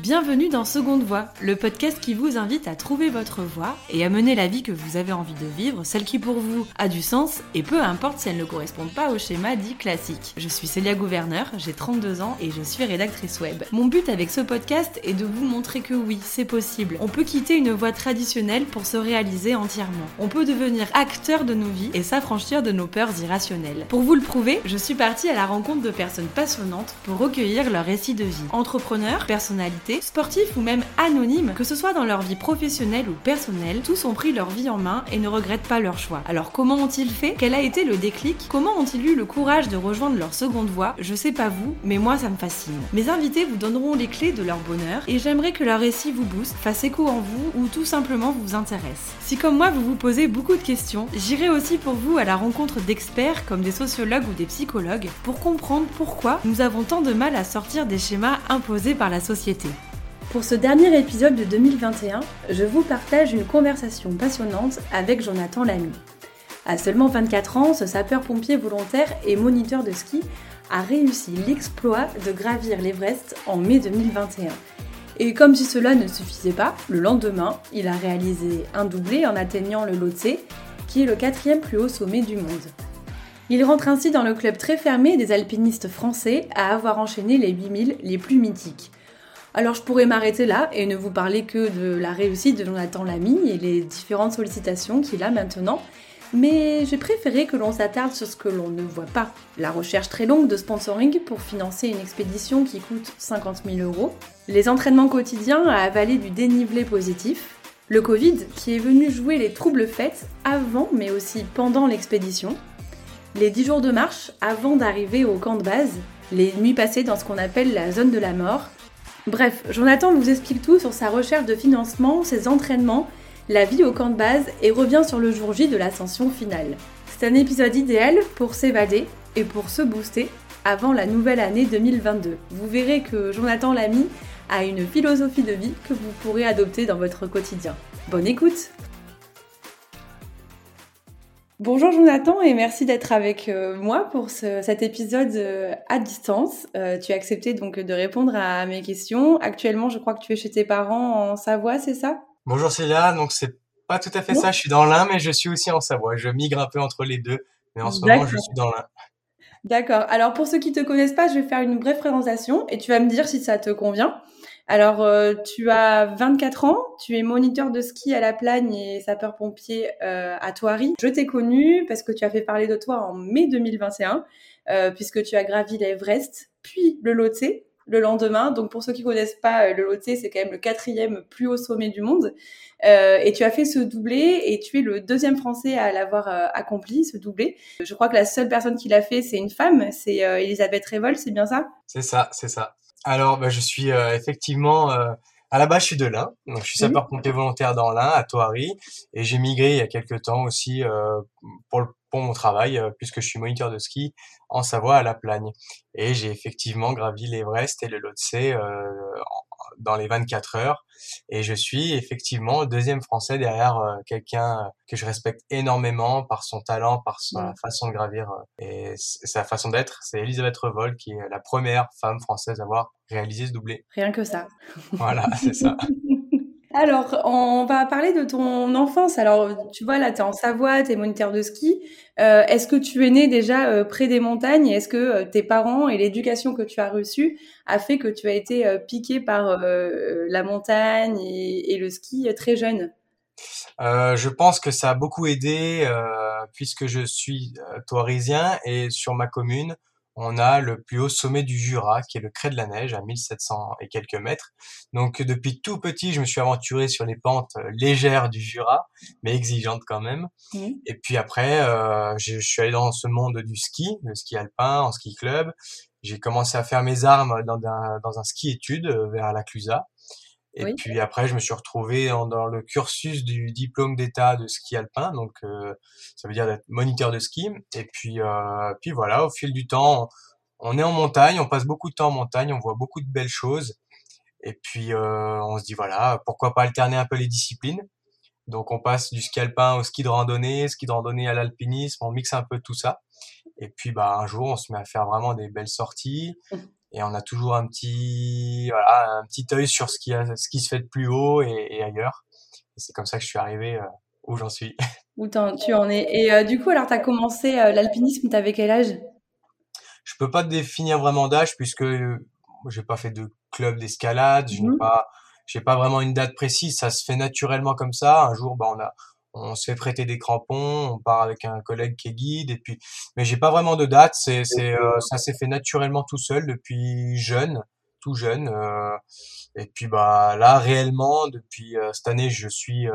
Bienvenue dans Seconde Voix, le podcast qui vous invite à trouver votre voie et à mener la vie que vous avez envie de vivre, celle qui pour vous a du sens et peu importe si elle ne correspond pas au schéma dit classique. Je suis Célia Gouverneur, j'ai 32 ans et je suis rédactrice web. Mon but avec ce podcast est de vous montrer que oui, c'est possible. On peut quitter une voie traditionnelle pour se réaliser entièrement. On peut devenir acteur de nos vies et s'affranchir de nos peurs irrationnelles. Pour vous le prouver, je suis partie à la rencontre de personnes passionnantes pour recueillir leur récit de vie. Entrepreneurs, personnalités, sportifs ou même anonymes, que ce soit dans leur vie professionnelle ou personnelle, tous ont pris leur vie en main et ne regrettent pas leur choix. Alors comment ont-ils fait? Quel a été le déclic? Comment ont-ils eu le courage de rejoindre leur seconde voie? Je sais pas vous, mais moi ça me fascine. Mes invités vous donneront les clés de leur bonheur et j'aimerais que leur récit vous booste, fasse écho en vous ou tout simplement vous intéresse. Si comme moi vous vous posez beaucoup de questions, j'irai aussi pour vous à la rencontre d'experts comme des sociologues ou des psychologues pour comprendre pourquoi nous avons tant de mal à sortir des schémas imposés par la société. Pour ce dernier épisode de 2021, je vous partage une conversation passionnante avec Jonathan Lamy. À seulement 24 ans, ce sapeur-pompier volontaire et moniteur de ski a réussi l'exploit de gravir l'Everest en mai 2021. Et comme si cela ne suffisait pas, le lendemain, il a réalisé un doublé en atteignant le Lhotse, qui est le quatrième plus haut sommet du monde. Il rentre ainsi dans le club très fermé des alpinistes français à avoir enchaîné les 8000 les plus mythiques. Alors je pourrais m'arrêter là et ne vous parler que de la réussite de Jonathan Lamy et les différentes sollicitations qu'il a maintenant, mais j'ai préféré que l'on s'attarde sur ce que l'on ne voit pas. La recherche très longue de sponsoring pour financer une expédition qui coûte 50 000 euros, les entraînements quotidiens à avaler du dénivelé positif, le Covid qui est venu jouer les troubles faits avant mais aussi pendant l'expédition, les 10 jours de marche avant d'arriver au camp de base, les nuits passées dans ce qu'on appelle la zone de la mort, Bref, Jonathan vous explique tout sur sa recherche de financement, ses entraînements, la vie au camp de base et revient sur le jour J de l'ascension finale. C'est un épisode idéal pour s'évader et pour se booster avant la nouvelle année 2022. Vous verrez que Jonathan Lamy a une philosophie de vie que vous pourrez adopter dans votre quotidien. Bonne écoute Bonjour Jonathan et merci d'être avec euh, moi pour cet épisode euh, à distance. Euh, tu as accepté donc de répondre à mes questions. Actuellement, je crois que tu es chez tes parents en Savoie, c'est ça? Bonjour Célia, donc c'est pas tout à fait ça. Je suis dans l'Ain, mais je suis aussi en Savoie. Je migre un peu entre les deux, mais en ce moment, je suis dans l'Ain. D'accord. Alors pour ceux qui te connaissent pas, je vais faire une brève présentation et tu vas me dire si ça te convient. Alors, euh, tu as 24 ans, tu es moniteur de ski à la Plagne et sapeur-pompier euh, à Thoiry. Je t'ai connu parce que tu as fait parler de toi en mai 2021, euh, puisque tu as gravi l'Everest, puis le Lhotse le lendemain. Donc, pour ceux qui connaissent pas, le Lhotse, c'est quand même le quatrième plus haut sommet du monde. et tu as fait ce doublé et tu es le deuxième Français à l'avoir accompli, ce doublé. Je crois que la seule personne qui l'a fait, c'est une femme, c'est Elisabeth Révol, c'est bien ça? C'est ça, c'est ça. Alors, bah, je suis euh, effectivement euh, à la base, je suis de l'Ain, donc je suis sapeur-pompier volontaire dans l'Ain, à Thoiry, et j'ai migré il y a quelques temps aussi euh, pour, pour mon travail, puisque je suis moniteur de ski en Savoie à La Plagne. Et j'ai effectivement gravi l'Everest et le Lhotse dans les 24 heures. Et je suis effectivement deuxième français derrière euh, quelqu'un que je respecte énormément par son talent, par sa façon de gravir euh, et sa façon d'être. C'est Elisabeth Revol qui est la première femme française à avoir réalisé ce doublé. Rien que ça. Voilà, c'est ça. Alors, on va parler de ton enfance. Alors, tu vois, là, tu es en Savoie, tu es moniteur de ski. Euh, est-ce que tu es né déjà euh, près des montagnes? Est-ce que euh, tes parents et l'éducation que tu as reçue a fait que tu as été piqué par la montagne et, et, le ski très jeune? Je pense que ça a beaucoup aidé puisque je suis touarisien et sur ma commune, on a le plus haut sommet du Jura, qui est le Crêt de la Neige, à 1700 et quelques mètres. Donc depuis tout petit, je me suis aventuré sur les pentes euh, légères du Jura, mais exigeantes quand même. Et puis après, euh, je, suis allé dans ce monde du ski, le ski alpin, en ski club. J'ai commencé à faire mes armes dans un, dans un ski études euh, vers la Clusaz. Et puis après, je me suis retrouvé dans le cursus du diplôme d'état de ski alpin, donc euh, ça veut dire d'être moniteur de ski. Et puis, euh, puis voilà, au fil du temps, on est en montagne, on passe beaucoup de temps en montagne, on voit beaucoup de belles choses. Et puis euh, on se dit voilà, pourquoi pas alterner un peu les disciplines. Donc on passe du ski alpin au ski de randonnée, ski de randonnée à l'alpinisme, on mixe un peu tout ça. Et puis bah un jour on se met à faire vraiment des belles sorties. Et on a toujours un petit voilà un petit œil sur ce qui a, ce qui se fait de plus haut et, et ailleurs. Et c'est comme ça que je suis arrivé euh, où j'en suis. Où tu en es. Et euh, du coup, alors tu as commencé euh, l'alpinisme, tu avais quel âge? Je peux pas définir vraiment d'âge puisque j'ai pas fait de club d'escalade, je n'ai mmh pas j'ai pas vraiment une date précise, ça se fait naturellement comme ça. Un jour, bah, on a on se fait prêter des crampons, on part avec un collègue qui est guide, et puis, mais j'ai pas vraiment de date. C'est, c'est, euh, ça s'est fait naturellement tout seul depuis jeune, tout jeune. Euh, et puis bah là réellement depuis euh, cette année, je suis,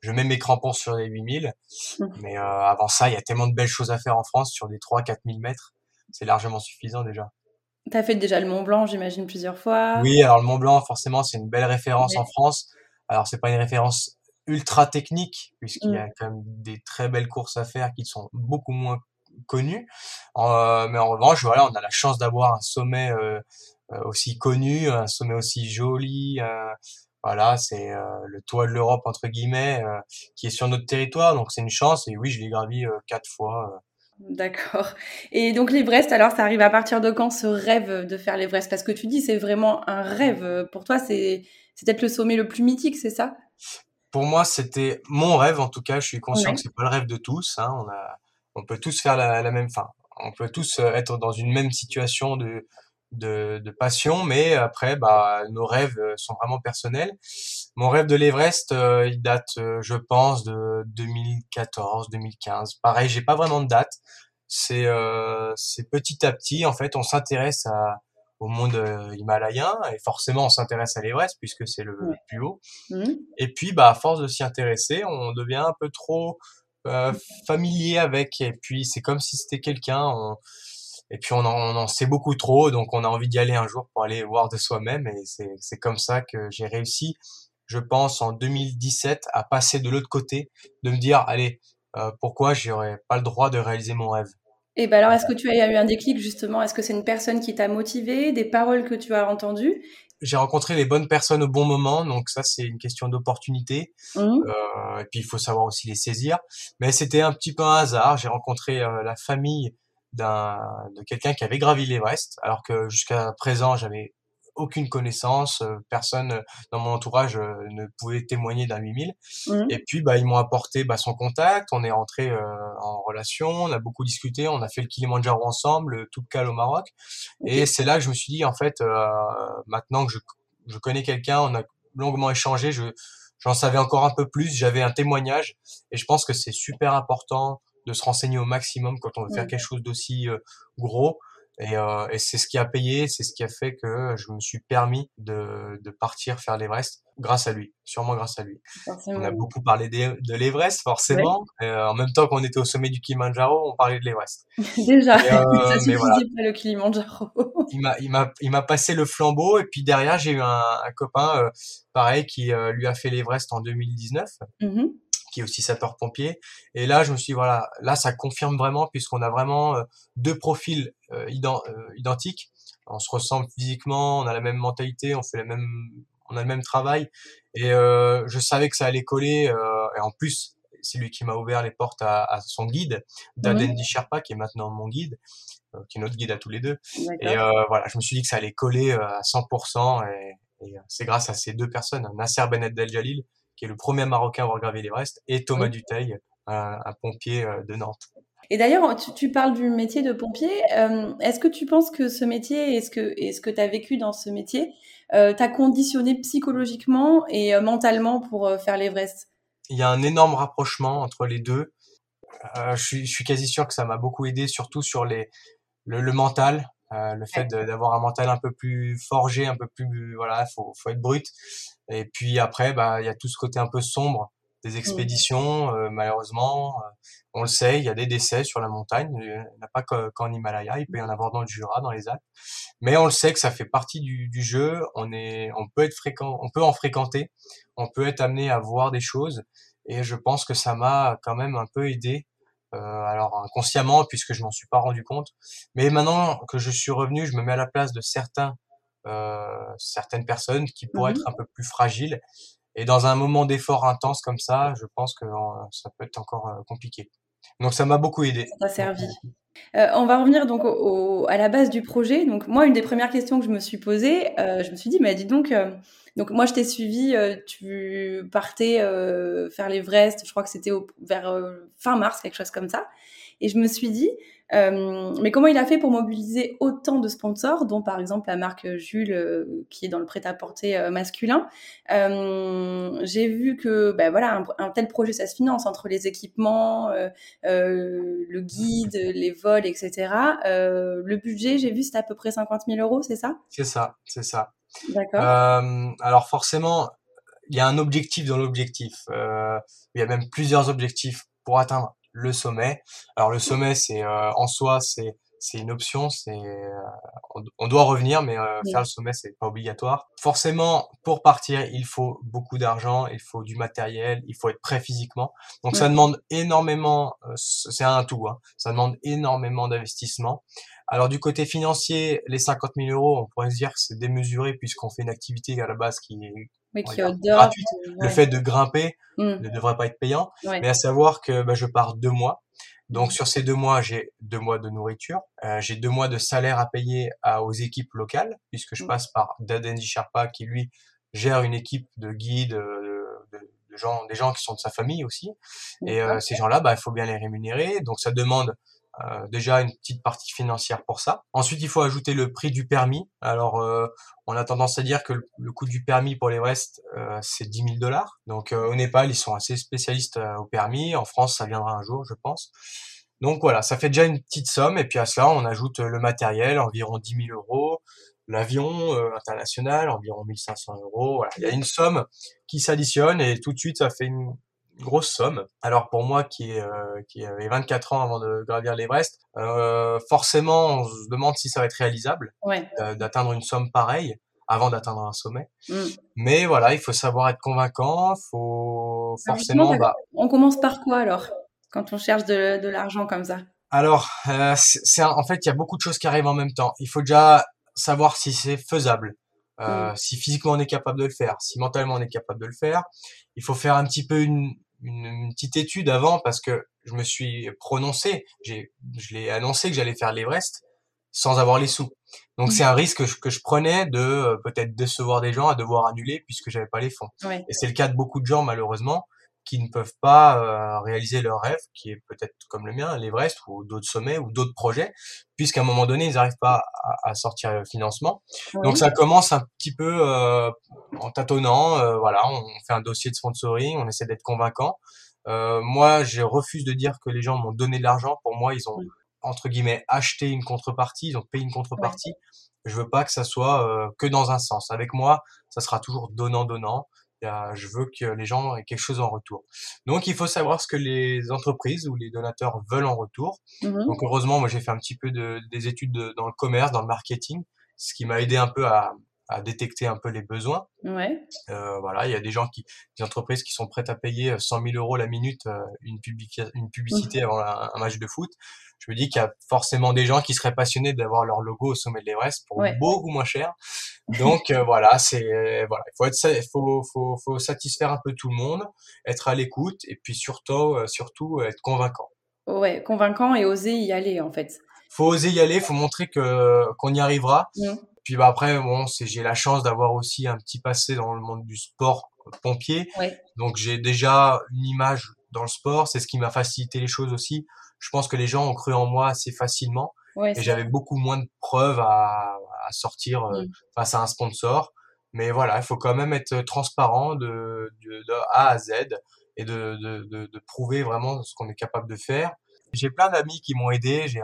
je mets mes crampons sur les 8000. Mmh. Mais avant ça, il y a tellement de belles choses à faire en France sur des 3-4000 mètres. C'est largement suffisant déjà. Tu as fait déjà le Mont Blanc, j'imagine, plusieurs fois. Oui, alors le Mont Blanc, forcément, c'est une belle référence en France. Alors, c'est pas une référence ultra technique, puisqu'il y a mmh. quand même des très belles courses à faire qui sont beaucoup moins connues. Euh, mais en revanche, voilà, on a la chance d'avoir un sommet euh, euh, aussi connu, un sommet aussi joli. voilà, c'est le toit de l'Europe entre guillemets, qui est sur notre territoire, donc c'est une chance. Et oui, je l'ai gravi quatre fois. D'accord. Et donc l'Everest, alors ça arrive à partir de quand ce rêve de faire l'Everest? Parce que tu dis c'est vraiment un rêve. Pour toi, c'est peut-être le sommet le plus mythique, c'est ça? Pour moi, c'était mon rêve. En tout cas, je suis conscient que c'est pas le rêve de tous. Hein. On a, on peut tous faire la, la même, fin. on peut tous euh, être dans une même situation de, de, de, passion, mais après, bah, nos rêves euh, sont vraiment personnels. Mon rêve de l'Everest, euh, il date, je pense, de 2014, 2015. Pareil, j'ai pas vraiment de date. C'est, c'est petit à petit, en fait, on s'intéresse à, au monde euh, himalayen et forcément on s'intéresse à l'Everest puisque c'est le, plus haut. Mmh. Et puis bah à force de s'y intéresser, on devient un peu trop euh, familier avec et puis c'est comme si c'était quelqu'un et puis on en, on en, sait beaucoup trop donc on a envie d'y aller un jour pour aller voir de soi-même et c'est comme ça que j'ai réussi je pense en 2017 à passer de l'autre côté de me dire allez euh, pourquoi j'aurais pas le droit de réaliser mon rêve? Et ben alors, est-ce que tu as eu un déclic justement? Est-ce que c'est une personne qui t'a motivé, des paroles que tu as entendues? J'ai rencontré les bonnes personnes au bon moment, donc ça c'est une question d'opportunité. Mmh. Euh, et puis il faut savoir aussi les saisir. Mais c'était un petit peu un hasard. J'ai rencontré euh, la famille d'un de quelqu'un qui avait gravi l'Everest, alors que jusqu'à présent j'avais aucune connaissance, euh, personne euh, dans mon entourage euh, ne pouvait témoigner d'un 8000. Mmh. Et puis bah ils m'ont apporté bah, son contact, on est rentré en relation, on a beaucoup discuté, on a fait le Kilimanjaro ensemble, le Toubkal au Maroc. Et c'est là que je me suis dit en fait maintenant que je, je connais quelqu'un, on a longuement échangé, je j'en savais encore un peu plus, j'avais un témoignage et je pense que c'est super important de se renseigner au maximum quand on veut faire mmh. quelque chose d'aussi gros. Et, euh, et c'est ce qui a payé, c'est ce qui a fait que je me suis permis de, de partir faire l'Everest grâce à lui, sûrement grâce à lui. On a beaucoup parlé de, l'Everest, forcément. Euh, en même temps qu'on était au sommet du Kilimanjaro, on parlait de l'Everest. Déjà, euh, ça suffisait pas le Kilimanjaro. il m'a, il m'a, il m'a passé le flambeau et puis derrière j'ai eu un, un copain, euh, pareil, qui euh, lui a fait l'Everest en 2019. Mmh qui est aussi sapeur-pompier. Et là, je me suis dit, voilà, là, ça confirme vraiment, puisqu'on a vraiment euh, deux profils euh, euh, identiques. On se ressemble physiquement, on a la même mentalité, on fait la même, on a le même travail. Et je savais que ça allait coller. et en plus, c'est lui qui m'a ouvert les portes à, à son guide, Dadendi Sherpa, qui est maintenant mon guide, qui est notre guide à tous les deux. Et voilà, je me suis dit que ça allait coller à 100%. Et, et c'est grâce à ces deux personnes, Nasser Benet Del Jalil, qui est le premier Marocain à avoir gravé l'Everest, et Thomas Duteil, un, pompier euh, de Nantes. Et d'ailleurs, tu, parles du métier de pompier. Euh, est-ce que tu penses que ce métier, est-ce que, est-ce que tu as vécu dans ce métier, euh, t'a conditionné psychologiquement et euh, mentalement pour faire l'Everest? Il y a un énorme rapprochement entre les deux. je, suis, je suis quasi sûr que ça m'a beaucoup aidé, surtout sur les, le, le mental, le fait d'avoir un mental un peu plus forgé, un peu plus voilà, faut, faut être brut. Et puis après, bah, il y a tout ce côté un peu sombre des mmh. expéditions. Euh, malheureusement, euh, on le sait, il y a des décès sur la montagne. Il n'y en a pas qu'en Himalaya, il peut y en avoir dans le Jura, dans les Alpes. Mais on le sait que ça fait partie du, du jeu. On est, on peut être fréquent, on peut en fréquenter, on peut être amené à voir des choses. Et je pense que ça m'a quand même un peu aidé. Euh, alors inconsciemment, puisque je m'en suis pas rendu compte. Mais maintenant que je suis revenu, je me mets à la place de certains certaines personnes qui pourraient mmh être un peu plus fragiles. Et dans un moment d'effort intense comme ça, je pense que euh, ça peut être encore euh, compliqué. Donc ça m'a beaucoup aidé. Ça t'a servi. Euh, on va revenir donc à la base du projet. Donc moi, une des premières questions que je me suis posée, euh, je me suis dit, mais dis donc, euh, donc moi je t'ai suivi, tu partais faire l'Everest, je crois que c'était vers fin mars, quelque chose comme ça. Et je me suis dit, euh, mais comment il a fait pour mobiliser autant de sponsors, dont par exemple la marque Jules, euh, qui est dans le prêt-à-porter euh, masculin J'ai vu que ben voilà, un, tel projet, ça se finance entre les équipements, le guide, les vols, etc. le budget, j'ai vu, c'était à peu près 50 000 euros, c'est ça? C'est ça, c'est ça. D'accord. alors forcément, il y a un objectif dans l'objectif. il y a même plusieurs objectifs pour atteindre le sommet. Alors le sommet, c'est euh, en soi, c'est c'est une option, c'est euh, on, doit revenir, mais euh, faire le sommet, c'est pas obligatoire. Forcément, pour partir, il faut beaucoup d'argent, il faut du matériel, il faut être prêt physiquement. Donc ça demande énormément, c'est un tout, hein, ça demande énormément d'investissement. Alors du côté financier, les 50 000 euros, on pourrait se dire que c'est démesuré puisqu'on fait une activité à la base qui est gratuite. Le fait de grimper mmh. ne devrait pas être payant, mais à savoir que bah, je pars deux mois. Donc mmh. sur ces deux mois, j'ai deux mois de nourriture, euh, j'ai deux mois de salaire à payer à, aux équipes locales, puisque je mmh. passe par Dadenji Sherpa qui lui gère une équipe de guides, euh, de, de, gens, des gens qui sont de sa famille aussi. Et euh, ces gens-là, bah, il faut bien les rémunérer. Donc ça demande euh, déjà une petite partie financière pour ça. Ensuite, il faut ajouter le prix du permis. Alors, euh, on a tendance à dire que le, coût du permis pour l'Everest, euh, c'est 10 000 dollars. Donc, au Népal, ils sont assez spécialistes au permis. En France, ça viendra un jour, je pense. Donc voilà, ça fait déjà une petite somme. Et puis à cela, on ajoute le matériel, environ 10 000 euros. L'avion international, environ 1500 euros. Voilà. Il y a une somme qui s'additionne et tout de suite, ça fait une, grosse somme. Alors pour moi qui, est, euh, qui avait 24 ans avant de gravir l'Everest, euh, forcément on se demande si ça va être réalisable d'atteindre une somme pareille avant d'atteindre un sommet. Mm. Mais voilà, il faut savoir être convaincant, faut forcément... Bah on commence par quoi alors quand on cherche de, de l'argent comme ça? Alors, euh, c'est en fait, il y a beaucoup de choses qui arrivent en même temps. Il faut déjà savoir si c'est faisable. Euh, mm. si physiquement on est capable de le faire, si mentalement on est capable de le faire, il faut faire un petit peu une, une, petite étude avant parce que je me suis prononcé, j'ai, je l'ai annoncé que j'allais faire l'Everest sans avoir les sous. Donc c'est un mmh. risque que je, que je prenais de euh, peut-être décevoir des gens à devoir annuler puisque j'avais pas les fonds. Et c'est le cas de beaucoup de gens malheureusement qui ne peuvent pas euh, réaliser leur rêve, qui est peut-être comme le mien, l'Everest ou d'autres sommets ou d'autres projets, puisqu'à un moment donné, ils n'arrivent pas à, à, sortir le financement. Donc ça commence un petit peu euh, en tâtonnant, euh, voilà, on fait un dossier de sponsoring, on essaie d'être convaincant. moi, je refuse de dire que les gens m'ont donné de l'argent. Pour moi, ils ont entre guillemets acheté une contrepartie, ils ont payé une contrepartie. Je veux pas que ça soit que dans un sens. Avec moi, ça sera toujours donnant-donnant je veux que les gens aient quelque chose en retour. Donc, il faut savoir ce que les entreprises ou les donateurs veulent en retour. Mmh Donc, heureusement, moi, j'ai fait un petit peu de, des études dans le commerce, dans le marketing, ce qui m'a aidé un peu à, à détecter un peu les besoins. Ouais. Euh, voilà, il y a des gens qui, des entreprises qui sont prêtes à payer 100 000 euros la minute euh, une, une publicité mmh. avant un, match de foot. Je me dis qu'il y a forcément des gens qui seraient passionnés d'avoir leur logo au sommet de l'Everest pour beaucoup moins cher. Donc euh, voilà, c'est voilà, il faut être, faut, faut, faut satisfaire un peu tout le monde, être à l'écoute et puis surtout, euh, surtout être convaincant. Ouais, convaincant et oser y aller en fait. Faut oser y aller, faut montrer que qu'on y arrivera. Mmh. Puis bah après, bon, c'est j'ai la chance d'avoir aussi un petit passé dans le monde du sport euh, pompier. Donc j'ai déjà une image dans le sport, c'est ce qui m'a facilité les choses aussi. Je pense que les gens ont cru en moi assez facilement et j'avais beaucoup moins de preuves à, à sortir euh, mm. face à un sponsor. Mais voilà, il faut quand même être transparent de, de, de A à Z et de, de, de prouver vraiment ce qu'on est capable de faire. J'ai plein d'amis qui m'ont aidé, j'ai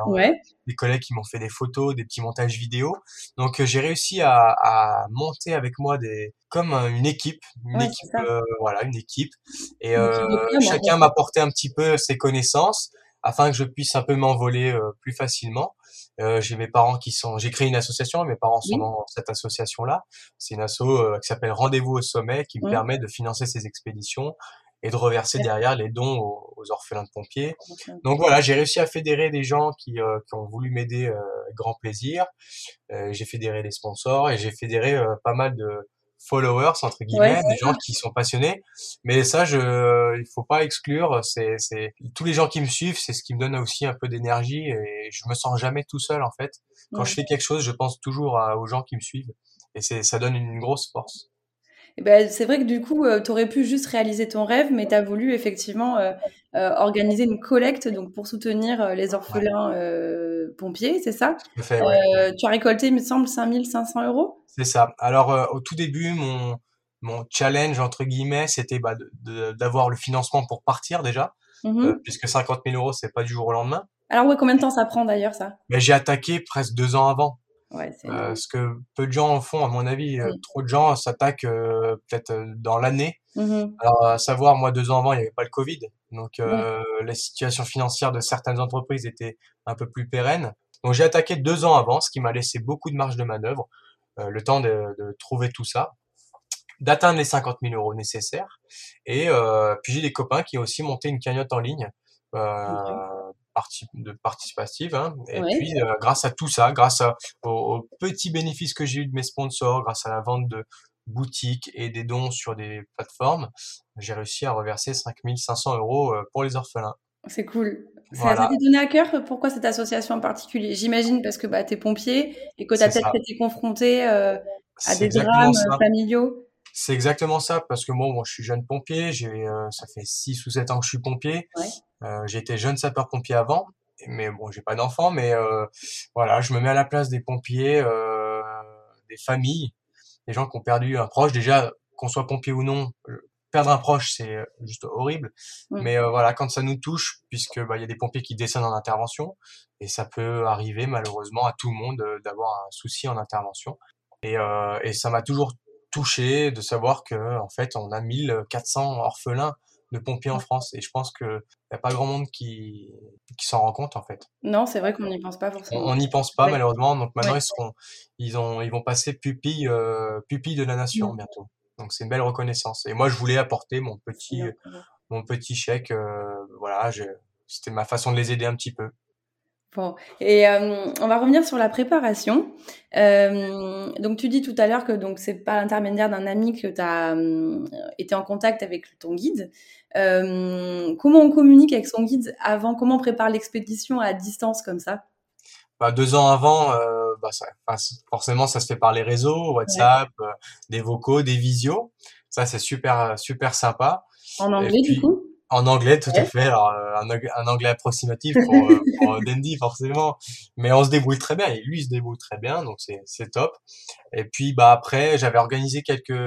des collègues qui m'ont fait des photos, des petits montages vidéo. Donc euh, j'ai réussi à, à, monter avec moi des comme une équipe, une équipe, euh, voilà, une équipe. Et euh, chacun m'a apporté un petit peu ses connaissances afin que je puisse un peu m'envoler euh, plus facilement. Euh, j'ai mes parents qui sont, j'ai créé une association, mes parents sont dans cette association-là. C'est une asso qui s'appelle Rendez-vous au sommet, qui me permet de financer ces expéditions et de reverser derrière les dons aux, orphelins de pompiers. Donc voilà, j'ai réussi à fédérer des gens qui, euh, qui ont voulu m'aider euh, grand plaisir. Euh, j'ai fédéré des sponsors et j'ai fédéré pas mal de followers entre guillemets, des gens qui sont passionnés. Mais ça, je, il faut pas exclure. C'est, c'est tous les gens qui me suivent, c'est ce qui me donne aussi un peu d'énergie et je me sens jamais tout seul en fait. Quand je fais quelque chose, je pense toujours aux gens qui me suivent et c'est, ça donne une grosse force. Eh ben, c'est vrai que du coup, euh, tu aurais pu juste réaliser ton rêve, mais tu as voulu effectivement euh, euh, organiser une collecte donc pour soutenir les orphelins pompiers, c'est ça? Fait, ouais. Tu as récolté, il me semble, 5500 euros? C'est ça. Alors, au tout début, mon, mon challenge, entre guillemets, c'était bah, d'avoir le financement pour partir déjà, mmh puisque 50 000 euros, c'est pas du jour au lendemain. Alors, ouais, combien de temps ça prend d'ailleurs, ça? Mais J'ai attaqué presque deux ans avant. Ouais, euh, ce que peu de gens en font, à mon avis. Euh, trop de gens s'attaquent euh, peut-être euh, dans l'année. Mmh Alors, à savoir, moi, deux ans avant, il n'y avait pas le Covid. Donc, euh, la situation financière de certaines entreprises était un peu plus pérenne. Donc, j'ai attaqué deux ans avant, ce qui m'a laissé beaucoup de marge de manœuvre, le temps de, de, trouver tout ça, d'atteindre les 50 000 euros nécessaires. Et puis, j'ai des copains qui ont aussi monté une cagnotte en ligne. Euh, de participative. Hein. Et puis, euh, grâce à tout ça, grâce aux, petits bénéfices que j'ai eu de mes sponsors, grâce à la vente de boutiques et des dons sur des plateformes, j'ai réussi à reverser 5500 euros euh, pour les orphelins. C'est cool. Ça t'a donné à cœur Pourquoi cette association en particulier? J'imagine parce que bah, tu es pompier et que tu as peut-être été confronté euh, à des drames familiaux. C'est exactement ça, parce que moi, je suis jeune pompier, j'ai, ça fait 6 ou 7 ans que je suis pompier. Ouais. Euh, été jeune sapeur-pompier avant, mais bon, j'ai pas d'enfant, mais euh, voilà, je me mets à la place des pompiers, euh, des familles, des gens qui ont perdu un proche. Déjà, qu'on soit pompier ou non, perdre un proche, c'est juste horrible. Mais voilà, quand ça nous touche, puisque bah, il y a des pompiers qui descendent en intervention, et ça peut arriver malheureusement à tout le monde d'avoir un souci en intervention. Et, euh, et ça m'a toujours touché de savoir que en fait, on a 1400 orphelins de pompiers en France. Et je pense qu'il n'y a pas grand monde qui, qui s'en rend compte, en fait. Non, c'est vrai qu'on n'y pense pas forcément. On n'y pense pas, malheureusement. Donc maintenant, ils, seront, ils, ont, ils vont passer pupille, euh, pupille de la nation mmh. bientôt. Donc c'est une belle reconnaissance. Et moi, je voulais apporter mon petit, mon petit chèque. Euh, voilà, c'était ma façon de les aider un petit peu. Bon, et euh, on va revenir sur la préparation. Euh, donc tu dis tout à l'heure que donc c'est pas l'intermédiaire d'un ami que tu as euh, été en contact avec ton guide. comment on communique avec son guide avant Comment on prépare l'expédition à distance comme ça? Bah, Deux ans avant, bah, ça, forcément ça se fait par les réseaux, WhatsApp, des vocaux, des visios. Ça c'est super super sympa. En anglais du coup? En anglais, tout à fait. Alors, euh, un, anglais approximatif pour, euh, pour Dandy, forcément. Mais on se débrouille très bien. Et lui, il se débrouille très bien. Donc, c'est top. Et puis, bah, après, j'avais organisé quelques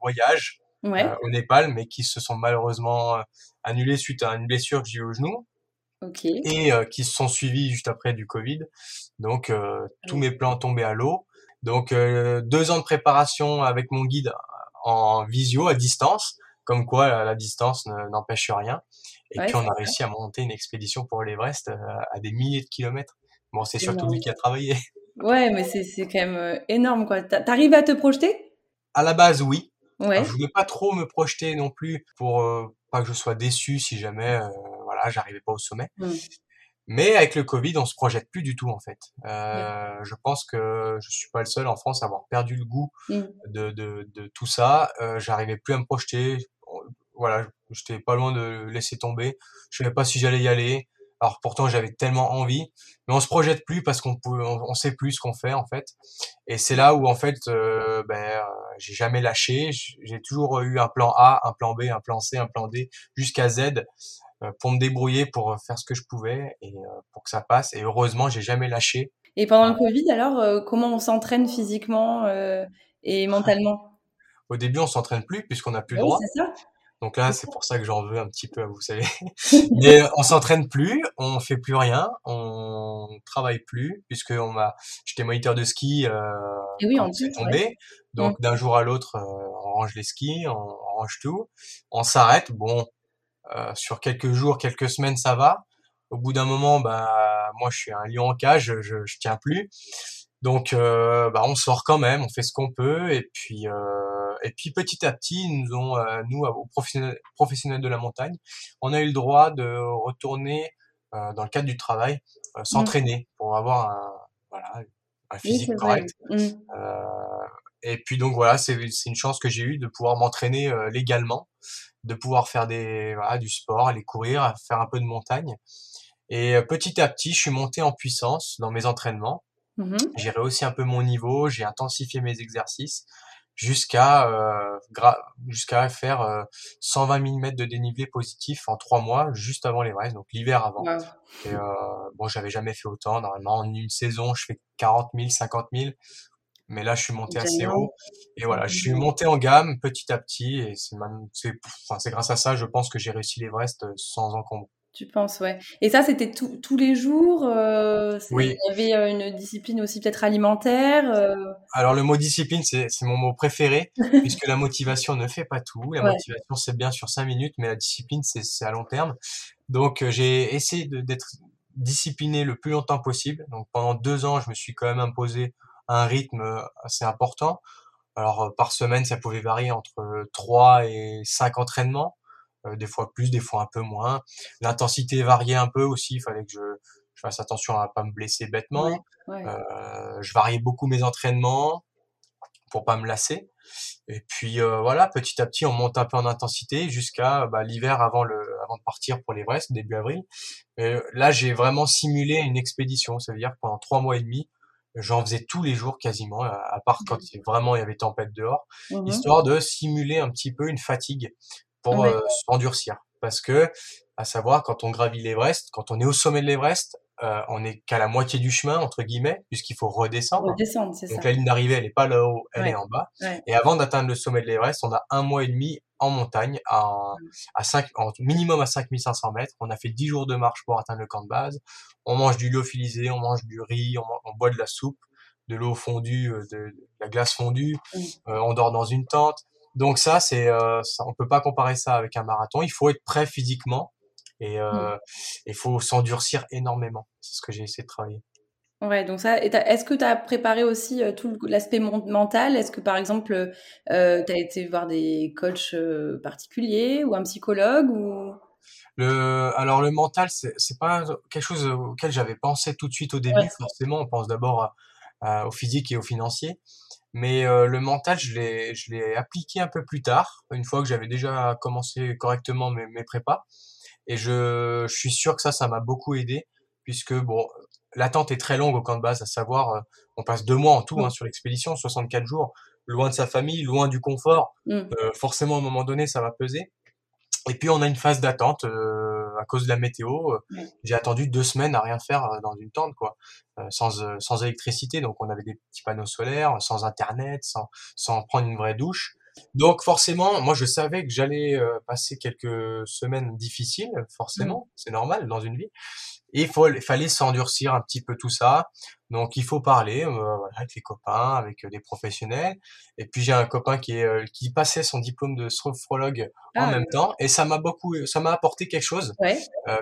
voyages euh, au Népal, mais qui se sont malheureusement annulés suite à une blessure que j'ai eu au genou. Et qui se sont suivis juste après du Covid. Donc, tous mes plans tombaient à l'eau. Donc, deux ans de préparation avec mon guide en visio, à distance comme quoi la distance n'empêche rien. Et puis on a réussi à monter une expédition pour l'Everest euh, à des milliers de kilomètres. Bon, c'est surtout lui qui a travaillé. Ouais, mais c'est quand même euh, énorme, quoi. T'arrives à te projeter? À la base, oui. Ouais. je voulais pas trop me projeter non plus pour euh, pas que je sois déçu si jamais, voilà, j'arrivais pas au sommet. Mmh. Mais avec le Covid, on se projette plus du tout en fait. Euh, je pense que je suis pas le seul en France à avoir perdu le goût mmh. de, de, de, tout ça. Euh, J'arrivais plus à me projeter. Voilà, j'étais pas loin de laisser tomber. Je savais pas si j'allais y aller. Alors pourtant j'avais tellement envie, mais on se projette plus parce qu'on peut, on, sait plus ce qu'on fait en fait. Et c'est là où en fait, euh, ben, euh, j'ai jamais lâché. J'ai toujours eu un plan A, un plan B, un plan C, un plan D jusqu'à Z. Euh, pour me débrouiller, pour faire ce que je pouvais et euh, pour que ça passe. Et heureusement, j'ai jamais lâché. Et pendant le Covid, alors, euh, comment on s'entraîne physiquement et mentalement? Au début, on s'entraîne plus puisqu'on n'a plus le droit. Ça. Donc là, c'est pour ça que j'en veux un petit peu, vous savez. Mais on s'entraîne plus, on fait plus rien, on travaille plus puisque on m'a, j'étais moniteur de ski euh, et oui, quand c'est tombé. Donc d'un jour à l'autre, on range les skis, on, on range tout, on s'arrête. Bon, euh, sur quelques jours, quelques semaines, ça va. Au bout d'un moment, bah moi je suis un lion en cage, je, je, tiens plus. Donc euh, bah, on sort quand même, on fait ce qu'on peut et puis euh, et puis petit à petit nous ont nous aux professionnels, professionnels de la montagne, on a eu le droit de retourner dans le cadre du travail s'entraîner pour avoir un voilà un physique correct. Mmh. Et puis donc voilà, c'est une chance que j'ai eue de pouvoir m'entraîner euh, légalement, de pouvoir faire des voilà, du sport, aller courir, faire un peu de montagne. Et euh, petit à petit, je suis monté en puissance dans mes entraînements. Mmh J'ai rehaussé un peu mon niveau, j'ai intensifié mes exercices jusqu'à euh, jusqu'à faire euh, 120 000 mètres de dénivelé positif en trois mois, juste avant l'Everest, donc l'hiver avant. Et euh, bon, j'avais jamais fait autant. Normalement, en une saison, je fais 40 000, 50 000. Mais là, je suis monté assez haut. Et voilà, je suis monté en gamme petit à petit. Et c'est enfin, grâce à ça, je pense que j'ai réussi l'Everest euh, sans encombre. Tu penses, ouais. Et ça, c'était tous les jours euh, Oui. Il y avait euh, une discipline aussi peut-être alimentaire euh? Alors, le mot discipline, c'est mon mot préféré, puisque la motivation ne fait pas tout. La motivation, c'est bien sur cinq minutes, mais la discipline, c'est à long terme. Donc, j'ai essayé d'être discipliné le plus longtemps possible. Donc, pendant deux ans, je me suis quand même imposé un rythme assez important. Alors, par semaine, ça pouvait varier entre trois et cinq entraînements. Euh, des fois plus, des fois un peu moins. L'intensité variait un peu aussi, il fallait que je, je fasse attention à pas me blesser bêtement. Euh, je variais beaucoup mes entraînements pour pas me lasser. Et puis euh, voilà, petit à petit, on monte un peu en intensité jusqu'à bah, l'hiver avant le, avant de partir pour l'Everest, début avril. Et là, j'ai vraiment simulé une expédition, ça veut dire que pendant trois mois et demi, j'en faisais tous les jours quasiment, à part quand vraiment il y avait tempête dehors, mmh histoire de simuler un petit peu une fatigue pour euh, s'endurcir. Parce que, à savoir, quand on gravit l'Everest, quand on est au sommet de l'Everest, euh, on est qu'à la moitié du chemin entre guillemets, puisqu'il faut redescendre. Donc la ligne d'arrivée, elle est pas là-haut, elle est en bas. Et avant d'atteindre le sommet de l'Everest, on a un mois et demi en montagne, à, à 5, en minimum à 5500 mètres. On a fait 10 jours de marche pour atteindre le camp de base. On mange du lyophilisé, on mange du riz, on, boit de la soupe, de l'eau fondue, euh, de, la glace fondue. on dort dans une tente. Donc ça, c'est, euh, on peut pas comparer ça avec un marathon. Il faut être prêt physiquement et euh, il faut s'endurcir énormément. C'est ce que j'ai essayé de travailler. Ouais, donc ça, est-ce que tu as préparé aussi euh, tout l'aspect mental? Est-ce que par exemple, euh, tu as été voir des coachs euh, particuliers ou un psychologue ou? Le, alors le mental, c'est, pas quelque chose auquel j'avais pensé tout de suite au début. Forcément, on pense d'abord au physique et au financier. Mais euh, le mental, je l'ai, je l'ai appliqué un peu plus tard, une fois que j'avais déjà commencé correctement mes, mes prépas. Et je, je suis sûr que ça, ça m'a beaucoup aidé, puisque bon, l'attente est très longue au camp de base, à savoir, euh, on passe deux mois en tout hein, sur l'expédition, 64 jours, loin de sa famille, loin du confort. Mmh. Euh, forcément, à un moment donné, ça va peser. Et puis on a une phase d'attente euh, à cause de la météo. J'ai attendu deux semaines à rien faire dans une tente, quoi, euh, sans sans électricité. Donc on avait des petits panneaux solaires, sans internet, sans sans prendre une vraie douche. Donc forcément, moi je savais que j'allais passer quelques semaines difficiles, forcément, c'est normal dans une vie. Et il fallait s'endurcir un petit peu tout ça. Donc il faut parler euh, avec les copains, avec euh, des professionnels. Et puis j'ai un copain qui est euh, qui passait son diplôme de sophrologue en ah, même temps, et ça m'a beaucoup, ça m'a apporté quelque chose,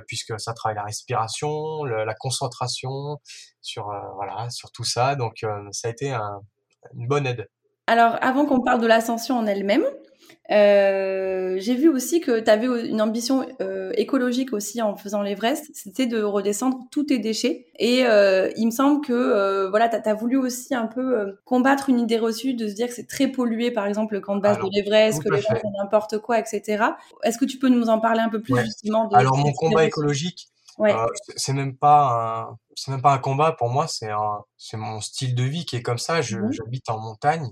puisque ça travaille la respiration, la concentration, sur voilà, sur tout ça. Donc ça a été une bonne aide. Alors avant qu'on parle de l'ascension en elle-même, euh, j'ai vu aussi que tu avais une ambition euh, écologique aussi en faisant l'Everest, c'était de redescendre tous tes déchets. Et euh, il me semble que voilà, tu as, voulu aussi un peu combattre une idée reçue de se dire que c'est très pollué, par exemple, le camp de base de l'Everest, que les gens font n'importe quoi, etc. Est-ce que tu peux nous en parler un peu plus justement de, Alors mon combat écologique, ouais. c'est même pas un, c'est même pas un combat pour moi, c'est mon style de vie qui est comme ça. Mmh j'habite en montagne.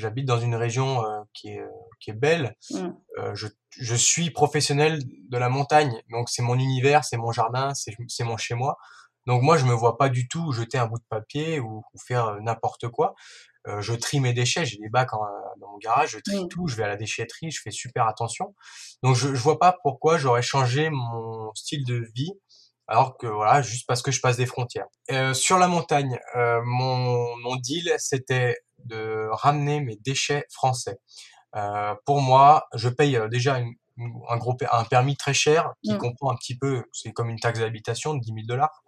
J'habite dans une région euh, qui, est, euh, qui est belle. Mmh. Euh, je, je, suis professionnel de la montagne, donc c'est mon univers, c'est mon jardin, c'est mon chez moi. Donc moi, je me vois pas du tout jeter un bout de papier ou, faire n'importe quoi. Euh, je trie mes déchets, j'ai des bacs dans mon garage, je trie mmh. tout, je vais à la déchetterie, je fais super attention. Donc je, je vois pas pourquoi j'aurais changé mon style de vie alors que voilà, juste parce que je passe des frontières. Euh, sur la montagne, euh, mon, mon deal, c'était de ramener mes déchets français. Euh, pour moi, je paye euh, déjà un gros un permis très cher qui mm. comprend un petit peu, c'est comme une taxe d'habitation de 10 000 dollars.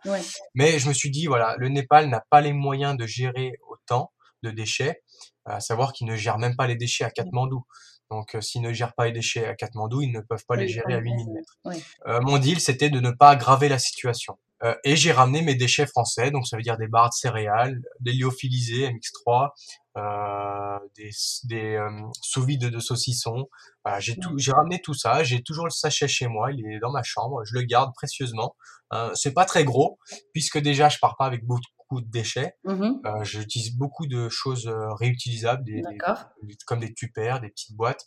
Mais je me suis dit, voilà, le Népal n'a pas les moyens de gérer autant de déchets, à savoir qu'il ne gère même pas les déchets à Katmandou. Donc, euh, s'ils ne gèrent pas les déchets à Katmandou, ils ne peuvent pas les gérer à 8000 mètres. Euh, mon deal, c'était de ne pas aggraver la situation. Euh, et j'ai ramené mes déchets français, donc ça veut dire des barres de céréales, des lyophilisés MX3, euh, des, des euh, sous vide de saucissons. Voilà, j'ai tout, j'ai ramené tout ça. J'ai toujours le sachet chez moi. Il est dans ma chambre. Je le garde précieusement. Euh, c'est pas très gros puisque déjà je pars pas avec beaucoup de déchets. Mmh J'utilise beaucoup de choses réutilisables, des, comme des tupperwares, des petites boîtes.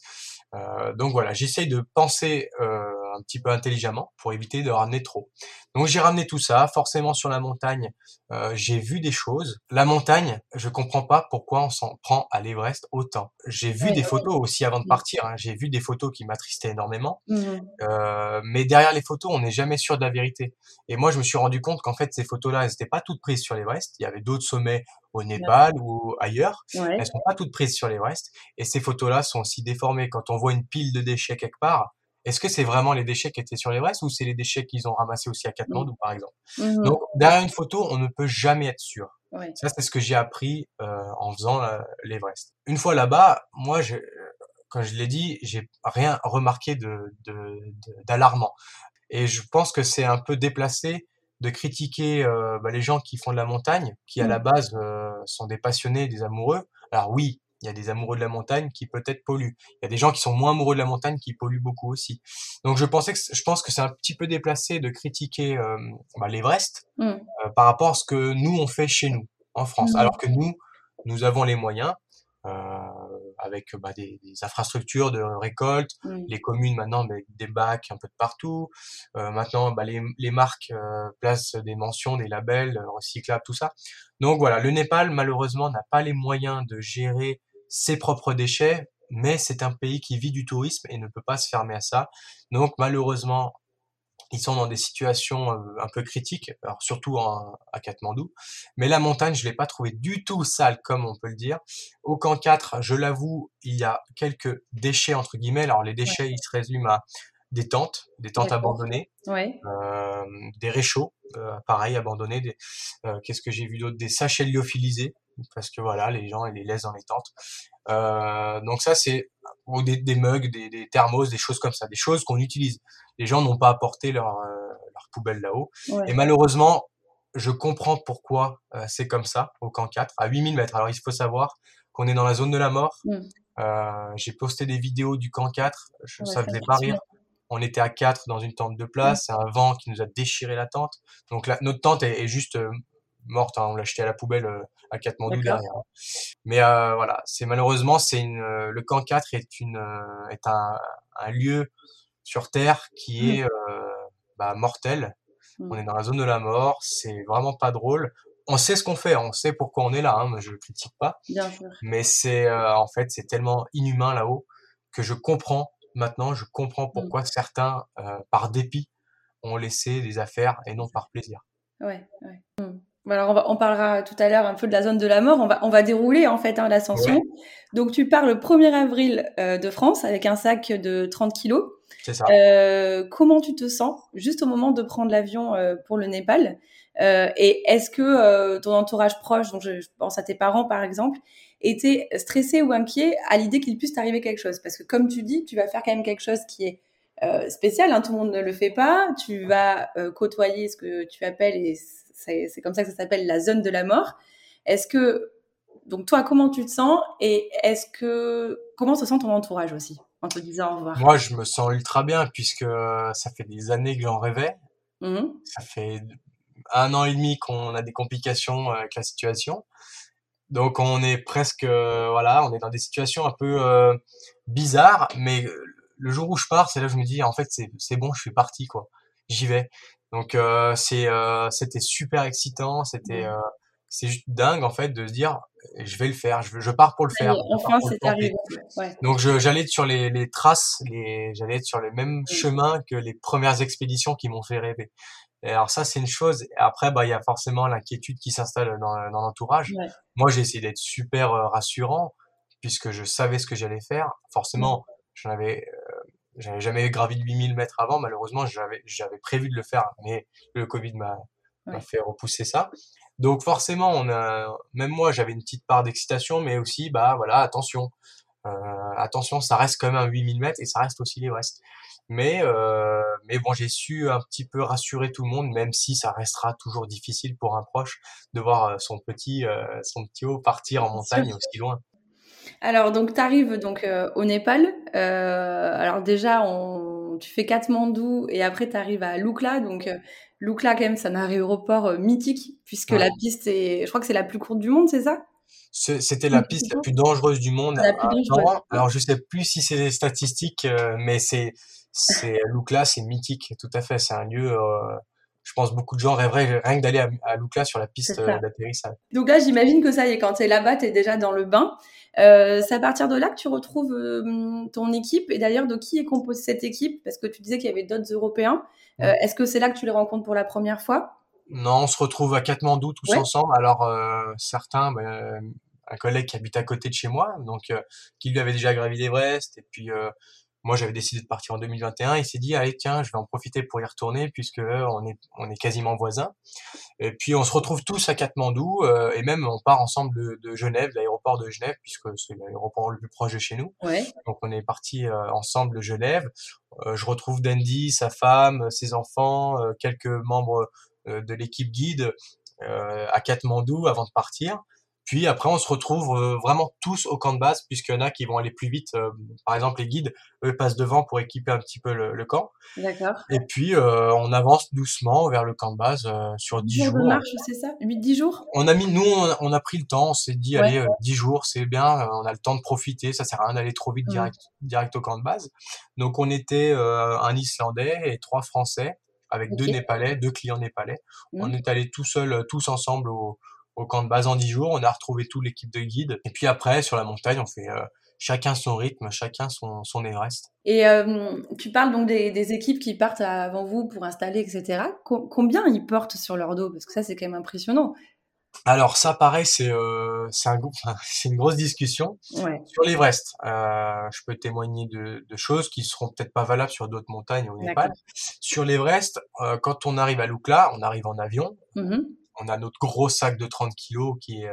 Donc voilà, j'essaye de penser euh, un petit peu intelligemment pour éviter de ramener trop. Donc j'ai ramené tout ça. Forcément sur la montagne, euh, j'ai vu des choses. La montagne, je comprends pas pourquoi on s'en prend à l'Everest autant. J'ai vu Ouais, des ouais. photos aussi avant de Mm. partir. hein. J'ai vu des photos qui m'attristaient énormément. Mmh Euh, mais derrière les photos, on n'est jamais sûr de la vérité. Et moi, je me suis rendu compte qu'en fait, ces photos-là, elles n'étaient pas toutes prises sur l'Everest. Il y avait d'autres sommets au Népal ou ailleurs. Elles sont pas toutes prises sur l'Everest. Et ces photos-là sont aussi déformées. Quand on voit une pile de déchets quelque part, est-ce que c'est vraiment les déchets qui étaient sur l'Everest ou c'est les déchets qu'ils ont ramassés aussi à Katmandou, par exemple? Mmh Donc, derrière une photo, on ne peut jamais être sûr. Ça, c'est ce que j'ai appris euh, en faisant euh, l'Everest. Une fois là-bas, moi, je, quand je l'ai dit, j'ai rien remarqué de de- de- d'alarmant. Et je pense que c'est un peu déplacé de critiquer euh, bah, les gens qui font de la montagne, qui à la Mm. base euh, sont des passionnés, des amoureux. Alors oui, il y a des amoureux de la montagne qui peut-être polluent. Il y a des gens qui sont moins amoureux de la montagne qui polluent beaucoup aussi. Donc je pensais que je pense que c'est un petit peu déplacé de critiquer euh, bah, l'Everest Mmh. euh, par rapport à ce que nous on fait chez nous en France, Mhm. alors que nous nous avons les moyens euh, avec bah, des, des infrastructures de récolte, Mmh. les communes maintenant avec des bacs un peu de partout. Euh, maintenant, bah, les, les marques placent des mentions, des labels recyclables, tout ça. Donc voilà, le Népal malheureusement n'a pas les moyens de gérer ses propres déchets, mais c'est un pays qui vit du tourisme et ne peut pas se fermer à ça. Donc malheureusement, ils sont dans des situations euh, un peu critiques, alors surtout en- à Katmandou. Mais la montagne, je l'ai pas trouvé du tout sale, comme on peut le dire. Au camp 4, je l'avoue, il y a quelques déchets, entre guillemets. Alors les déchets, ils se résument à des tentes, des tentes abandonnées, Ouais. euh, des réchauds, euh, pareil, abandonnés. Euh, Qu'est-ce que j'ai vu d'autre? Des sachets lyophilisés, parce que voilà, les gens, ils les laissent dans les tentes. Euh, donc ça, c'est ou des, des mugs, des, des thermos, des choses comme ça, des choses qu'on utilise. Les gens n'ont pas apporté leur, euh, leur poubelle là-haut. Ouais. Et malheureusement, je comprends pourquoi euh, c'est comme ça au camp 4, à 8000 mètres. Alors il faut savoir qu'on est dans la zone de la mort. Mm. Euh, j'ai posté des vidéos du camp 4, je, Ouais, ça faisait pas rire. On était à 4 dans une tente de place, c'est un vent qui nous a déchiré la tente. Donc la, notre tente est, est juste morte, hein, on l'a jetée à la poubelle euh, à Katmandou derrière. Mais euh, voilà, c'est malheureusement c'est une euh, le camp 4 est une est un, un lieu sur terre qui Mm. est bah, mortel. Mm. On est dans la zone de la mort, c'est vraiment pas drôle. On sait ce qu'on fait, on sait pourquoi on est là, hein, je critique pas, Bien sûr. mais c'est euh, en fait c'est tellement inhumain là-haut que je comprends maintenant, je comprends pourquoi certains euh, par dépit ont laissé des affaires et non par plaisir. Ouais, ouais. Bon, Alors on, va, on parlera tout à l'heure un peu de la zone de la mort. On va, on va dérouler en fait hein, l'ascension. Ouais. Donc tu pars le 1er avril euh, de France avec un sac de 30 kilos. C'est ça. Euh, comment tu te sens juste au moment de prendre l'avion euh, pour le Népal? Euh, Et est-ce que euh, ton entourage proche, donc je, je pense à tes parents par exemple, était stressé ou inquiet à l'idée qu'il puisse t'arriver quelque chose? Parce que comme tu dis, tu vas faire quand même quelque chose qui est euh, spécial, hein, tout le monde ne le fait pas. Tu vas euh, côtoyer ce que tu appelles, et c'est comme ça que ça s'appelle, la zone de la mort. Est-ce que, donc toi, comment tu te sens Et est-ce que, comment se sent ton entourage aussi en te disant au revoir? Moi, je me sens ultra bien puisque euh, ça fait des années que j'en rêvais. Mhm. Ça fait un an et demi qu'on a des complications euh, avec la situation. Donc on est presque, euh, voilà, on est dans des situations un peu euh, bizarres, mais le jour où je pars, c'est là que je me dis, en fait, c'est c'est bon, je suis parti, quoi. J'y vais. Donc euh, c'est, euh, c'était super excitant, c'était, Mhm. euh, c'est juste dingue en fait de se dire, je vais le faire, je, je pars pour le faire. Enfin, le c'est arrivé. Ouais. Donc j'allais être sur les, les traces, les, j'allais être sur les mêmes Mm. chemins que les premières expéditions qui m'ont fait rêver. Et alors ça c'est une chose. Après bah il y a forcément l'inquiétude qui s'installe dans, dans l'entourage. Ouais. Moi j'ai essayé d'être super rassurant puisque je savais ce que j'allais faire. Forcément j'en avais j'avais jamais gravi de 8000 mètres avant. Malheureusement j'avais j'avais prévu de le faire, mais le Covid m'a fait repousser ça. Donc forcément on a même moi j'avais une petite part d'excitation, mais aussi bah voilà attention. Euh, attention, ça reste quand même un 8000 mètres et ça reste aussi l'Everest. Mais, euh, mais bon, j'ai su un petit peu rassurer tout le monde, même si ça restera toujours difficile pour un proche de voir euh, son petit, euh, son petit haut partir en montagne aussi loin. Alors, donc, tu arrives donc, au Népal. alors, déjà, on... tu fais Katmandou et après, tu arrives à Lukla. Donc, Lukla, quand même, c'est un aéroport mythique puisque la piste est, je crois que c'est la plus courte du monde, c'est ça? C'était la piste la plus dangereuse du monde. Alors, je sais plus si c'est les statistiques, mais c'est c'est Lukla, c'est mythique, tout à fait. C'est un lieu, euh, je pense, beaucoup de gens rêveraient rien que d'aller à, à Lukla sur la piste euh, d'atterrissage. Donc là, j'imagine que ça y est, quand tu es là-bas, tu es déjà dans le bain. Euh, c'est à partir de là que tu retrouves euh, ton équipe. Et d'ailleurs, de qui est composée cette équipe? Parce que tu disais qu'il y avait d'autres Européens. Euh, Est-ce que c'est là que tu les rencontres pour la première fois? Non, on se retrouve à Katmandou tous ensemble. Alors, certains, ben, un collègue qui habite à côté de chez moi, donc qui lui avait déjà gravi l'Everest, et puis moi, j'avais décidé de partir en 2021. Il s'est dit, allez, tiens, je vais en profiter pour y retourner puisque on est, on est quasiment voisins. Et puis, on se retrouve tous à Katmandou et même on part ensemble de, de Genève, l'aéroport de Genève, puisque c'est l'aéroport le plus proche de chez nous. Ouais. Donc, on est parti euh, ensemble de Genève. Euh, je retrouve Dandy, sa femme, ses enfants, quelques membres de l'équipe guide à Katmandou avant de partir. Puis après, on se retrouve euh, vraiment tous au camp de base, puisqu'il y en a qui vont aller plus vite. Euh, par exemple, les guides, eux, passent devant pour équiper un petit peu le, camp. D'accord. Et puis, euh, on avance doucement vers le camp de base sur 10 jours. jours de marche, c'est ça? 8-10 jours? On a mis, nous, on a, pris le temps. On s'est dit, allez, 10 jours, c'est bien. On a le temps de profiter. Ça sert à rien d'aller trop vite direct, direct au camp de base. Donc, on était un Islandais et trois Français avec deux Népalais, deux clients népalais. Mmh. On est allés tout seuls, tous ensemble au au camp de base en 10 jours. On a retrouvé toute l'équipe de guides. Et puis après, sur la montagne, on fait euh, chacun son rythme, chacun son, son Everest. Et euh, tu parles donc des, des, équipes qui partent avant vous pour installer, etc. combien ils portent sur leur dos? Parce que ça, c'est quand même impressionnant. Alors ça, pareil, c'est euh, un, une grosse discussion ouais. sur l'Everest. Euh, je peux témoigner de, de choses qui seront peut-être pas valables sur d'autres montagnes au Népal. Sur l'Everest, quand on arrive à Lukla, on arrive en avion. Mmh on a notre gros sac de 30 kilos qui est,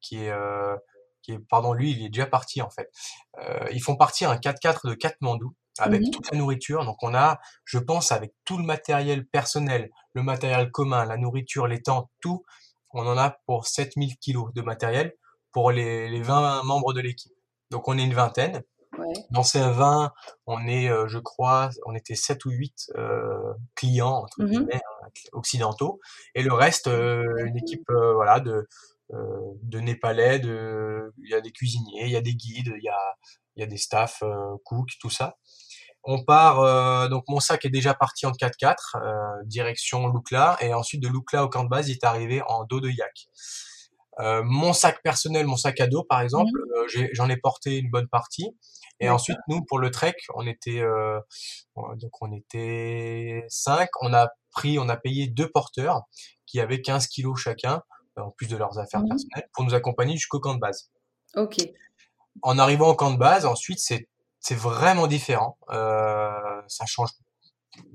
qui est, euh, qui est, pardon, lui, il est déjà parti en fait. Euh, ils font partir un 4x4 de Katmandou avec mmh toute la nourriture. Donc on a, je pense, avec tout le matériel personnel, le matériel commun, la nourriture, les tentes, tout, on en a pour 7000 kilos de matériel pour les, les 20 membres de l'équipe. Donc on est une vingtaine. Dans ces 20, on est, euh, je crois, on était 7 ou 8 euh, clients, entre mmh guillemets, hein, occidentaux. Et le reste, euh, une équipe voilà, de, de Népalais, de, il y a des cuisiniers, il y a des guides, il y a, il y a des staffs, cooks, tout ça. On part, donc mon sac est déjà parti en 4x4, direction Lukla, et ensuite de Lukla au camp de base, il est arrivé en dos de yak. Euh, mon sac personnel, mon sac à dos, par exemple, mmh. j'en ai, porté une bonne partie. Et ensuite, nous, pour le trek, on était euh, donc on était cinq. On a pris, on a payé deux porteurs qui avaient 15 kilos chacun, en plus de leurs affaires mmh. personnelles, pour nous accompagner jusqu'au camp de base. Ok. En arrivant au camp de base, ensuite, c'est c'est vraiment différent. Euh, ça change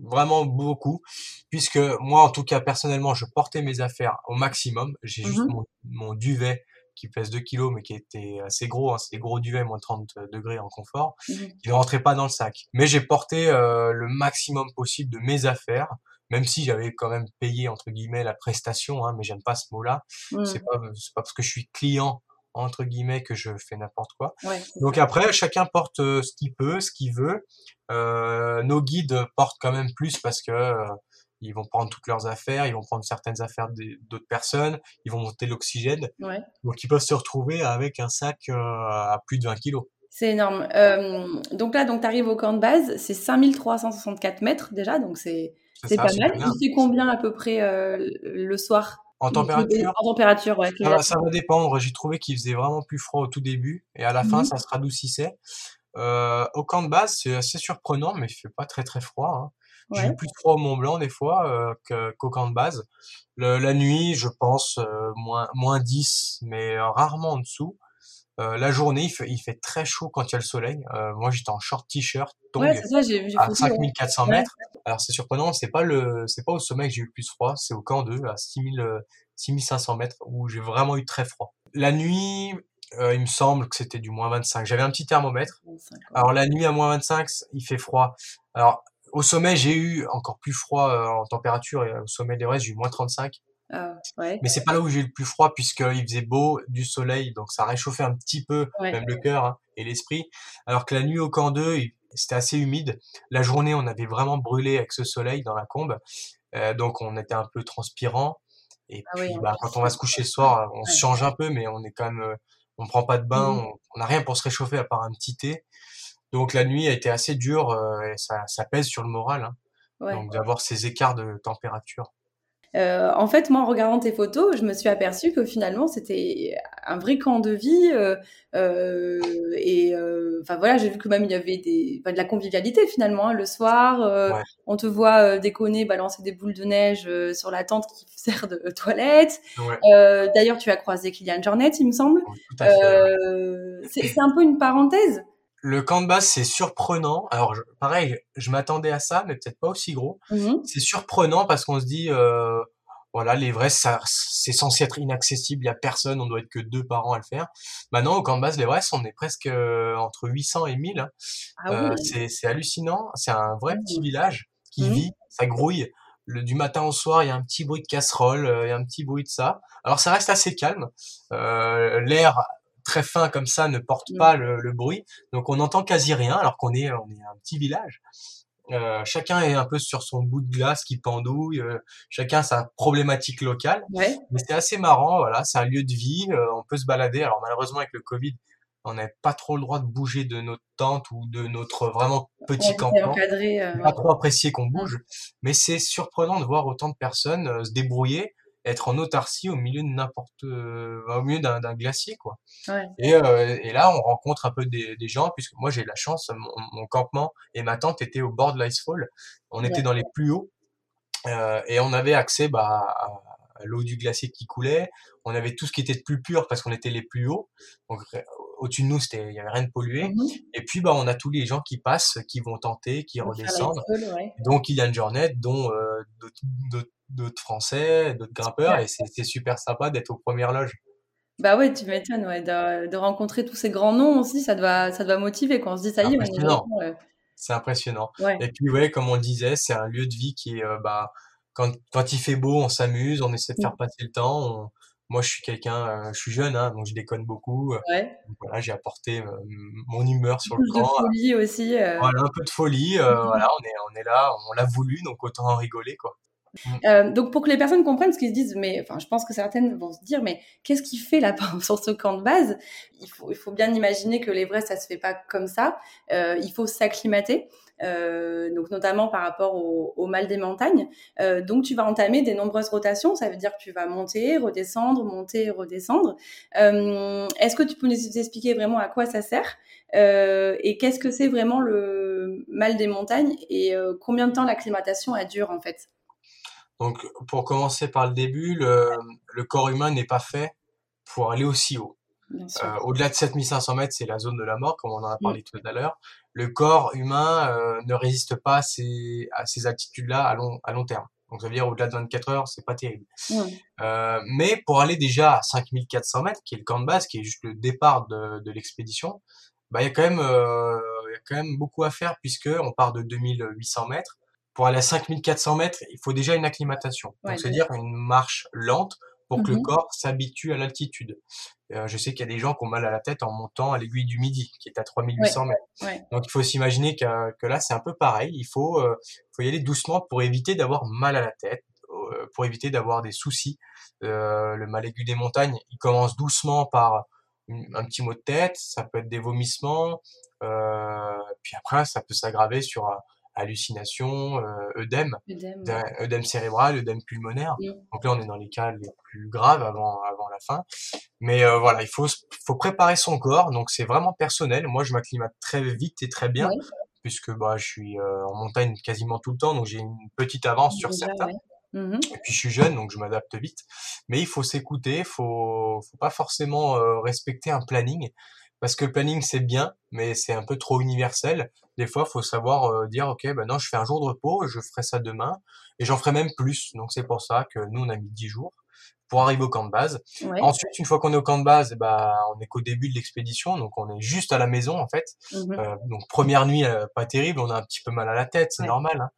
vraiment beaucoup, puisque moi, en tout cas, personnellement, je portais mes affaires au maximum. J'ai juste mmh mon, duvet qui pèse 2 kilos, mais qui était assez gros, hein, c'est gros duvet, moins 30 degrés en confort, mmh qui ne rentrait pas dans le sac. Mais j'ai porté euh, le maximum possible de mes affaires, même si j'avais quand même payé, entre guillemets, la prestation, hein, mais j'aime pas ce mot-là. Mmh. C'est pas, pas parce que je suis client entre guillemets que je fais n'importe quoi. Donc après, chacun porte euh, ce qu'il peut, ce qu'il veut. Euh, nos guides portent quand même plus parce que euh, ils vont prendre toutes leurs affaires, ils vont prendre certaines affaires d'autres personnes, ils vont monter l'oxygène. Donc ils peuvent se retrouver avec un sac à plus de 20 kilos. C'est énorme. donc là, donc tu arrives au camp de base, c'est 5364 mètres déjà, donc c'est pas mal. Il fait combien à peu près le soir? En température? En température, ouais. Ça, va dépendre. J'ai trouvé qu'il faisait vraiment plus froid au tout début et à la fin, mmh ça se radoucissait. Euh, au camp de base, c'est assez surprenant, mais il fait pas très très froid. Hein. J'ai eu plus de froid au Mont Blanc des fois euh, qu'au camp de base. Le, la nuit, je pense euh, moins moins 10, mais rarement en dessous. Euh, la journée, il fait, il fait, très chaud quand il y a le soleil. Euh, moi, j'étais en short t-shirt, donc ouais, ça, j'ai, à 5400 mètres. Alors, c'est surprenant, c'est pas le, c'est pas au sommet que j'ai eu le plus froid, c'est au camp 2, à 6000, 6500 mètres, où j'ai vraiment eu très froid. La nuit, euh, il me semble que c'était du moins 25. J'avais un petit thermomètre. Alors, la nuit à moins 25, il fait froid. Alors, au sommet, j'ai eu encore plus froid euh, en température et au sommet d'Everest, j'ai eu moins 35. Ah, ouais. Mais c'est pas là où j'ai eu le plus froid puisqu'il faisait beau, du soleil, donc ça réchauffait un petit peu Ouais. même le cœur hein, et l'esprit. Alors que la nuit au camp 2, il- c'était assez humide. La journée, on avait vraiment brûlé avec ce soleil dans la combe, Euh, donc on était un peu transpirant. Et Ah puis, bah, quand on va se coucher le soir, on se change un peu, mais on est quand même, euh, on prend pas de bain, on on n'a rien pour se réchauffer à part un petit thé. Donc la nuit a été assez dure euh, et ça, ça pèse sur le moral, hein. Ouais. Donc d'avoir ces écarts de température. Euh, en fait, moi, en regardant tes photos, je me suis aperçue que finalement, c'était un vrai camp de vie. euh, euh, et enfin voilà, j'ai vu que même il y avait des, de la convivialité finalement hein, le soir. Ouais. On te voit déconner, balancer des boules de neige sur la tente qui sert de toilette. Ouais, D'ailleurs, tu as croisé Kylian Jornet, il me semble. oui, c'est un peu une parenthèse. Le camp de base, c'est surprenant. Alors, je- pareil, je m'attendais à ça, mais peut-être pas aussi gros. Mhm. C'est surprenant parce qu'on se dit, euh, voilà, l'Everest, ça, c'est censé être inaccessible, il y a personne, on doit être que deux par an à le faire. Maintenant, au camp de base, l'Everest, on est presque euh, entre 800 et 1000. hein. Ah Euh, oui. c'est, c'est hallucinant. C'est un vrai petit Mhm. village qui Mhm. vit, ça grouille. Le, du matin au soir, il y a un petit bruit de casserole, euh, il y a un petit bruit de ça. Alors, ça reste assez calme. Euh, l'air très fin comme ça ne porte Mhm. pas le, le bruit, donc on n'entend quasi rien, alors qu'on est, on est un petit village. Euh, chacun est un peu sur son bout de glace qui pendouille, euh, chacun a sa problématique locale, Ouais. mais c'est assez marrant, voilà, c'est un lieu de vie, euh, on peut se balader. Alors malheureusement avec le Covid, on n'avait pas trop le droit de bouger de notre tente ou de notre vraiment petit Ouais, campement. encadré. pas trop apprécié qu'on bouge, mais c'est surprenant de voir autant de personnes se débrouiller, être en autarcie au milieu de n'importe, euh, au milieu d'un glacier, quoi. Ouais. Et, euh, et là, on rencontre un peu des, des gens, puisque moi j'ai la chance, mon, mon campement et ma tente étaient au bord de l'Icefall. On était dans les plus hauts euh, et on avait accès bah, à, l'eau du glacier qui coulait. On avait tout ce qui était de plus pur parce qu'on était les plus hauts. Donc au-dessus de nous, il y avait rien de pollué. Mhm. Et puis bah, on a tous les gens qui passent, qui vont tenter, qui Pour faire redescendent. l'Icefall, ouais. dont Kylian Jornet, dont euh, d'autres- Français, d'autres grimpeurs, et c'est super sympa d'être aux premières loges. Bah ouais, tu m'étonnes, ouais, de, de rencontrer tous ces grands noms aussi, ça doit, ça doit motiver quand on se dit, ça y est, on est euh, C'est impressionnant. ouais. Et puis ouais, comme on le disait, c'est un lieu de vie qui est, euh, bah, quand, quand il fait beau, on s'amuse, on essaie de faire passer le temps. Moi, je suis quelqu'un, euh, je suis jeune, hein, donc je déconne beaucoup. euh, Ouais. donc voilà, j'ai apporté euh, mon humeur sur le Plus de camp. folie aussi. euh. Voilà, un peu de folie. euh. Voilà, on est, on est là, on l'a voulu, donc autant en rigoler, quoi. Euh, donc pour que les personnes comprennent ce qu'ils se disent, mais enfin, je pense que certaines vont se dire, mais qu'est-ce qui fait là sur ce camp de base? Il faut, il faut bien imaginer que l'Everest, ça se fait pas comme ça. Euh, il faut s'acclimater. Euh, donc notamment par rapport au, au mal des montagnes. Euh, donc tu vas entamer des nombreuses rotations, ça veut dire que tu vas monter, redescendre, monter, redescendre. Euh, Est-ce que tu peux nous expliquer vraiment à quoi ça sert? Euh, et qu'est-ce que c'est vraiment le mal des montagnes? Et euh, combien de temps l'acclimatation elle dure en fait? Donc, pour commencer par le début, le, le corps humain n'est pas fait pour aller aussi haut. Euh, Au-delà de 7500 mètres, c'est la zone de la mort, comme on en a parlé tout à l'heure. Le corps humain euh, ne résiste pas à ces, à ces altitudes-là à long, à long terme. Donc, ça veut dire au-delà de 24 heures, c'est pas terrible. Euh, mais pour aller déjà à 5400 mètres, qui est le camp de base, qui est juste le départ de, de l'expédition, bah, il y a quand même, il y a quand même beaucoup à faire puisque on part de 2800 mètres. Pour aller à 5400 mètres, il faut déjà une acclimatation. Ouais, Donc, c'est-à-dire une marche lente pour que le Mhm. corps s'habitue à l'altitude. Euh, je sais qu'il y a des gens qui ont mal à la tête en montant à l'aiguille du Midi, qui est à 3800 mètres. Ouais. Donc, il faut s'imaginer que, que là, c'est un peu pareil. Il faut, euh, faut y aller doucement pour éviter d'avoir mal à la tête, euh, pour éviter d'avoir des soucis. Euh, le mal aigu des montagnes, il commence doucement par un petit mot de tête, ça peut être des vomissements, euh, puis après, ça peut s'aggraver sur euh, hallucination, euh, œdème, Œdème, ouais. cérébral, œdème pulmonaire. Donc là, on est dans les cas les plus graves avant, avant la fin. Mais euh, voilà, il faut, faut préparer son corps. Donc c'est vraiment personnel. Moi, je m'acclimate très vite et très bien, Ouais. puisque bah, je suis euh, en montagne quasiment tout le temps, donc j'ai une petite avance sur Déjà, certains. ouais. Mhm. Et puis je suis jeune, donc je m'adapte vite. Mais il faut s'écouter, faut, faut pas forcément euh, respecter un planning, parce que le planning c'est bien, mais c'est un peu trop universel. Des fois, faut savoir euh, dire, ok, ben non, je fais un jour de repos, je ferai ça demain, et j'en ferai même plus. Donc c'est pour ça que nous on a mis 10 jours pour arriver au camp de base. Ouais. Ensuite, une fois qu'on est au camp de base, bah, on est qu'au début de l'expédition, donc on est juste à la maison en fait. Mhm. Euh, donc première nuit, euh, pas terrible, on a un petit peu mal à la tête, c'est Ouais. normal. hein.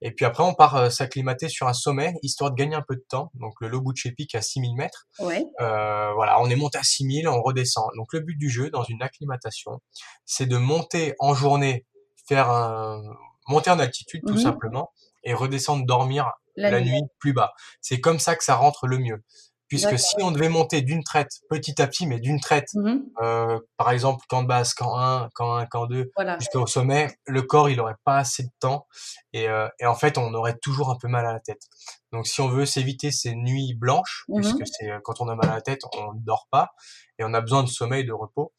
Et puis après, on part euh, s'acclimater sur un sommet, histoire de gagner un peu de temps. Donc le Lobuche Peak à 6000 mètres. Ouais. Voilà, on est monté à 6000, on redescend. Donc le but du jeu, dans une acclimatation, c'est de monter en journée, faire un... monter en altitude tout Mhm. simplement, et redescendre dormir La, la nuit. nuit plus bas. C'est comme ça que ça rentre le mieux. Puisque si on devait monter d'une traite, petit à petit, mais d'une traite, Mhm. euh, par exemple, camp de base, camp 1, camp 1, camp 2, Voilà. jusqu'au sommet, le corps, il aurait pas assez de temps. Et, euh, et en fait, on aurait toujours un peu mal à la tête. Donc, si on veut s'éviter ces nuits blanches, Mhm. puisque c'est euh, quand on a mal à la tête, on ne dort pas et on a besoin de sommeil, de repos,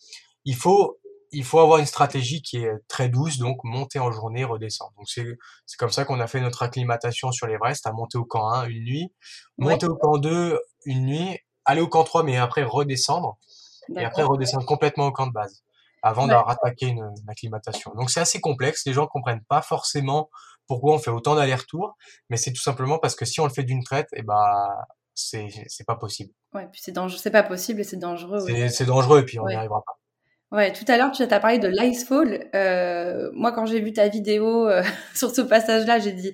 il faut il faut avoir une stratégie qui est très douce, donc monter en journée, redescendre. Donc c'est c'est comme ça qu'on a fait notre acclimatation sur l'Everest, à monter au camp 1 une nuit, Ouais. monter au camp 2 une nuit, aller au camp 3 mais après redescendre et après redescendre complètement au camp de base avant Ouais. de rattaquer une, une acclimatation. Donc c'est assez complexe, les gens comprennent pas forcément pourquoi on fait autant d'allers-retours, mais c'est tout simplement parce que si on le fait d'une traite, et ben c'est c'est pas possible. Ouais, puis c'est dangereux, c'est pas possible et c'est dangereux. ouais. C'est dangereux et puis on n'y arrivera pas. Ouais, tout à l'heure, tu as parlé de l'icefall. Euh, moi, quand j'ai vu ta vidéo euh, sur ce passage-là, j'ai dit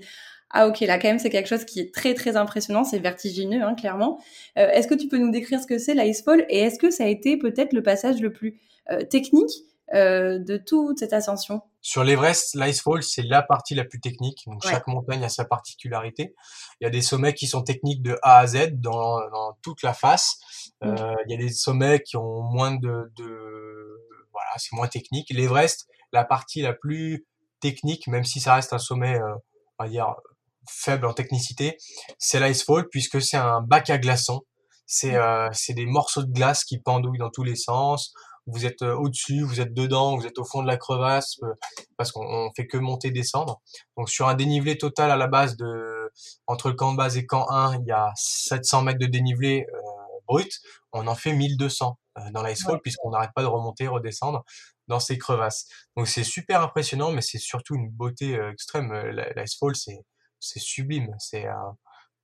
ah ok, là quand même c'est quelque chose qui est très très impressionnant, c'est vertigineux, hein, clairement. Euh, est-ce que tu peux nous décrire ce que c'est l'icefall et est-ce que ça a été peut-être le passage le plus euh, technique euh, de toute cette ascension? Sur l'Everest, l'Icefall, c'est la partie la plus technique. Donc, Ouais. chaque montagne a sa particularité. Il y a des sommets qui sont techniques de A à Z dans, dans toute la face. Euh, il y a des sommets qui ont moins de, de c'est moins technique. L'Everest, la partie la plus technique, même si ça reste un sommet, euh, on va dire, faible en technicité, c'est l'Icefall puisque c'est un bac à glaçons. C'est euh, c'est des morceaux de glace qui pendouillent dans tous les sens. Vous êtes euh, au-dessus, vous êtes dedans, vous êtes au fond de la crevasse parce qu'on on fait que monter descendre. Donc sur un dénivelé total à la base de entre le camp de base et camp 1, il y a 700 mètres de dénivelé euh, brut. On en fait 1200 euh, dans l'Icefall Ouais. puisqu'on n'arrête pas de remonter, redescendre dans ces crevasses. Donc c'est super impressionnant, mais c'est surtout une beauté euh, extrême. Euh, L'Icefall, c'est c'est sublime, c'est euh,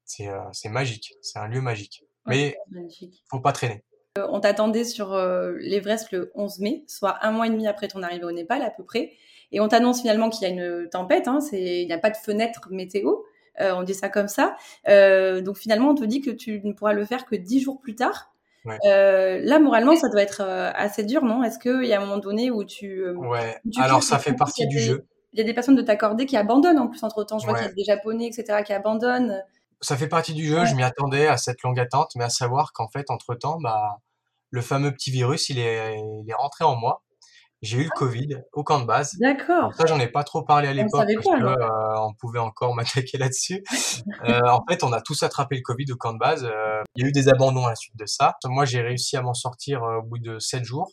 c'est euh, c'est magique, c'est un lieu magique. Mais Magnifique. faut pas traîner. Euh, on t'attendait sur euh, l'Everest le 11 mai, soit un mois et demi après ton arrivée au Népal à peu près. Et on t'annonce finalement qu'il y a une tempête, hein, il n'y a pas de fenêtre météo, euh, on dit ça comme ça. Euh, donc finalement, on te dit que tu ne pourras le faire que dix jours plus tard. Ouais. Euh, là, moralement, ça doit être euh, assez dur, non? Est-ce qu'il y a un moment donné où tu... euh, Ouais. où tu Alors ça fait partie du des- jeu. Il y a des personnes de t'accorder qui abandonnent en plus entre-temps. Je vois Ouais. qu'il y a des Japonais, etc., qui abandonnent. Ça fait partie du jeu. Ouais. Je m'y attendais à cette longue attente, mais à savoir qu'en fait, entre temps, bah, le fameux petit virus, il est, il est rentré en moi. J'ai eu le Covid au camp de base. D'accord. Ça, j'en ai pas trop parlé à l'époque parce pas, que euh, on pouvait encore m'attaquer là-dessus. Euh, en fait, on a tous attrapé le Covid au camp de base. Euh, il y a eu des abandons à la suite de ça. Moi, j'ai réussi à m'en sortir euh, au bout de sept jours.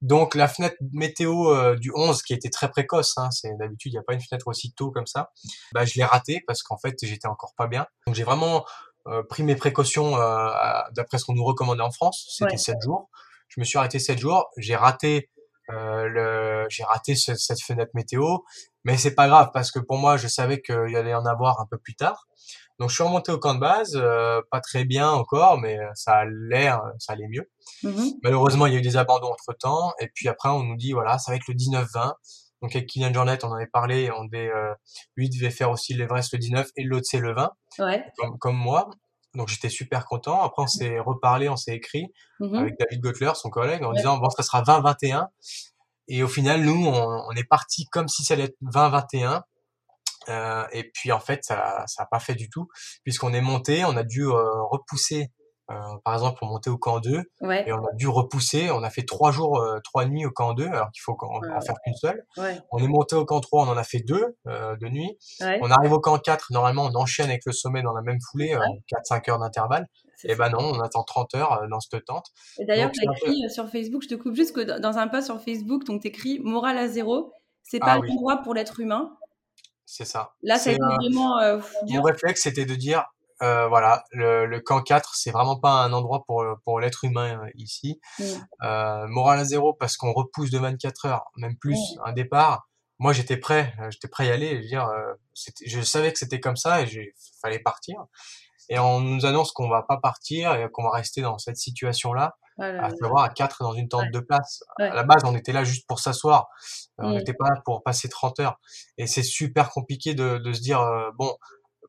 Donc la fenêtre météo euh, du 11, qui était très précoce, hein, c'est d'habitude il n'y a pas une fenêtre aussi tôt comme ça, bah, je l'ai raté parce qu'en fait j'étais encore pas bien. Donc j'ai vraiment euh, pris mes précautions euh, d'après ce qu'on nous recommandait en France, c'était Ouais. sept jours. Je me suis arrêté sept jours, j'ai raté euh, le, j'ai raté ce- cette fenêtre météo, mais c'est pas grave parce que pour moi je savais qu'il allait en avoir un peu plus tard. Donc je suis remonté au camp de base, euh, pas très bien encore, mais euh, ça allait, ça allait mieux. Mhm. Malheureusement, il y a eu des abandons entre temps. Et puis après, on nous dit, voilà, ça va être le 19-20. Donc avec Kylian Jornet, on en avait parlé. On devait, euh, lui devait faire aussi l'Everest le 19 et l'autre c'est le 20, Ouais. comme, comme moi. Donc j'étais super content. Après, on s'est reparlé, on s'est écrit Mhm. avec David Gottler, son collègue, en Ouais. disant, bon, ça sera 20-21. Et au final, nous, on, on est parti comme si ça allait être 20-21. Euh, et puis en fait, ça ça a pas fait du tout, puisqu'on est monté, on a dû euh, repousser, par exemple, pour monter au camp 2, Ouais. et on a dû repousser. On a fait trois jours, euh, trois nuits au camp 2, alors qu'il faut en, Ouais, en faire qu'une seule. Ouais. On est monté au camp 3, on en a fait deux euh, de nuit. On arrive au camp 4, normalement on enchaîne avec le sommet dans la même foulée, euh, Ouais. 4-5 heures d'intervalle. Et ça. ben non, on attend 30 heures euh, dans cette tente. Et d'ailleurs, tu écrit euh, sur Facebook, je te coupe juste que dans- un post sur Facebook, donc tu écris morale à zéro, c'est pas Ah oui. l'endroit pour l'être humain. C'est ça. Là, ça a C'est, été euh, vraiment euh. Mon réflexe, c'était de dire, euh, voilà, le, le camp 4, c'est vraiment pas un endroit pour, pour l'être humain euh, ici. Mm. Euh, morale à zéro parce qu'on repousse de 24 heures, même plus, Ouais. un départ. Moi, j'étais prêt, euh, j'étais prêt à y aller. Je, veux dire, euh, je savais que c'était comme ça et il fallait partir. et on nous annonce qu'on va pas partir et qu'on va rester dans cette situation-là, à savoir à quatre dans une tente de place. À la base, on était là juste pour s'asseoir, on n'était pas là pour passer 30 heures. Et c'est super compliqué de, de se dire, bon,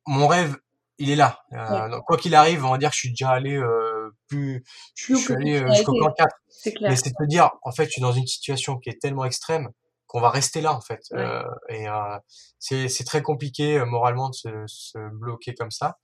mon rêve, il est là. Euh, quoi qu'il arrive, on va dire que je suis déjà allé euh, plus, je, suis allé euh, jusqu'au camp 4. Mais c'est de dire, en fait, je suis dans une situation qui est tellement extrême qu'on va rester là, en fait. Euh, et c'est très compliqué moralement de se, se, bloquer comme ça.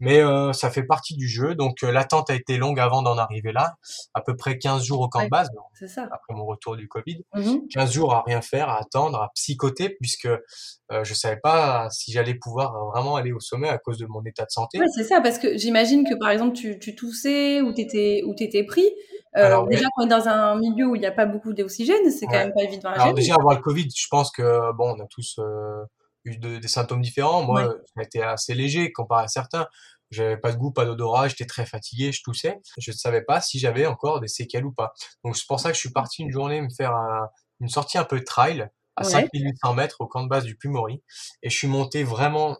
Mais euh, ça fait partie du jeu. Donc euh, l'attente a été longue avant d'en arriver là, à peu près 15 jours au camp de base, ça. après mon retour du Covid. 15 mmh jours à rien faire, à attendre, à psychoter, puisque euh, je savais pas si j'allais pouvoir vraiment aller au sommet à cause de mon état de santé. Ouais, c'est ça, parce que j'imagine que par exemple tu, tu toussais ou t'étais ou t'étais pris. Euh, Alors, déjà, quand on est dans un milieu où il n'y a pas beaucoup d'oxygène, c'est quand même pas évident. Alors déjà, avoir le Covid, je pense que bon, on a tous des symptômes différents. Moi, ça a été assez léger comparé à certains. J'avais pas de goût, pas d'odorat, j'étais très fatigué, je toussais. Je ne savais pas si j'avais encore des séquelles ou pas. Donc c'est pour ça que je suis parti une journée me faire une sortie un peu trail à 5800 mètres au camp de base du Pumori. Et je suis monté vraiment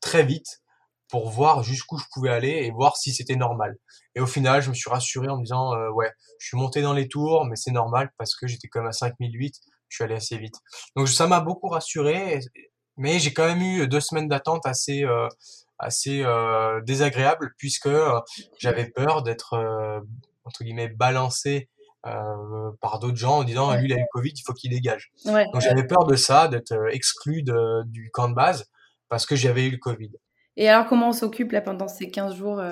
très vite pour voir jusqu'où je pouvais aller et voir si c'était normal. Et au final, je me suis rassuré en me disant, euh, ouais, je suis monté dans les tours, mais c'est normal parce que j'étais comme à 5008, je suis allé assez vite. Donc ça m'a beaucoup rassuré mais j'ai quand même eu deux semaines d'attente assez euh, assez euh, désagréables puisque euh, j'avais peur d'être entre guillemets balancé par d'autres gens en disant lui il a eu le Covid il faut qu'il dégage. Donc j'avais peur de ça d'être exclu de, du camp de base parce que j'avais eu le Covid. Et alors comment on s'occupe là pendant ces 15 jours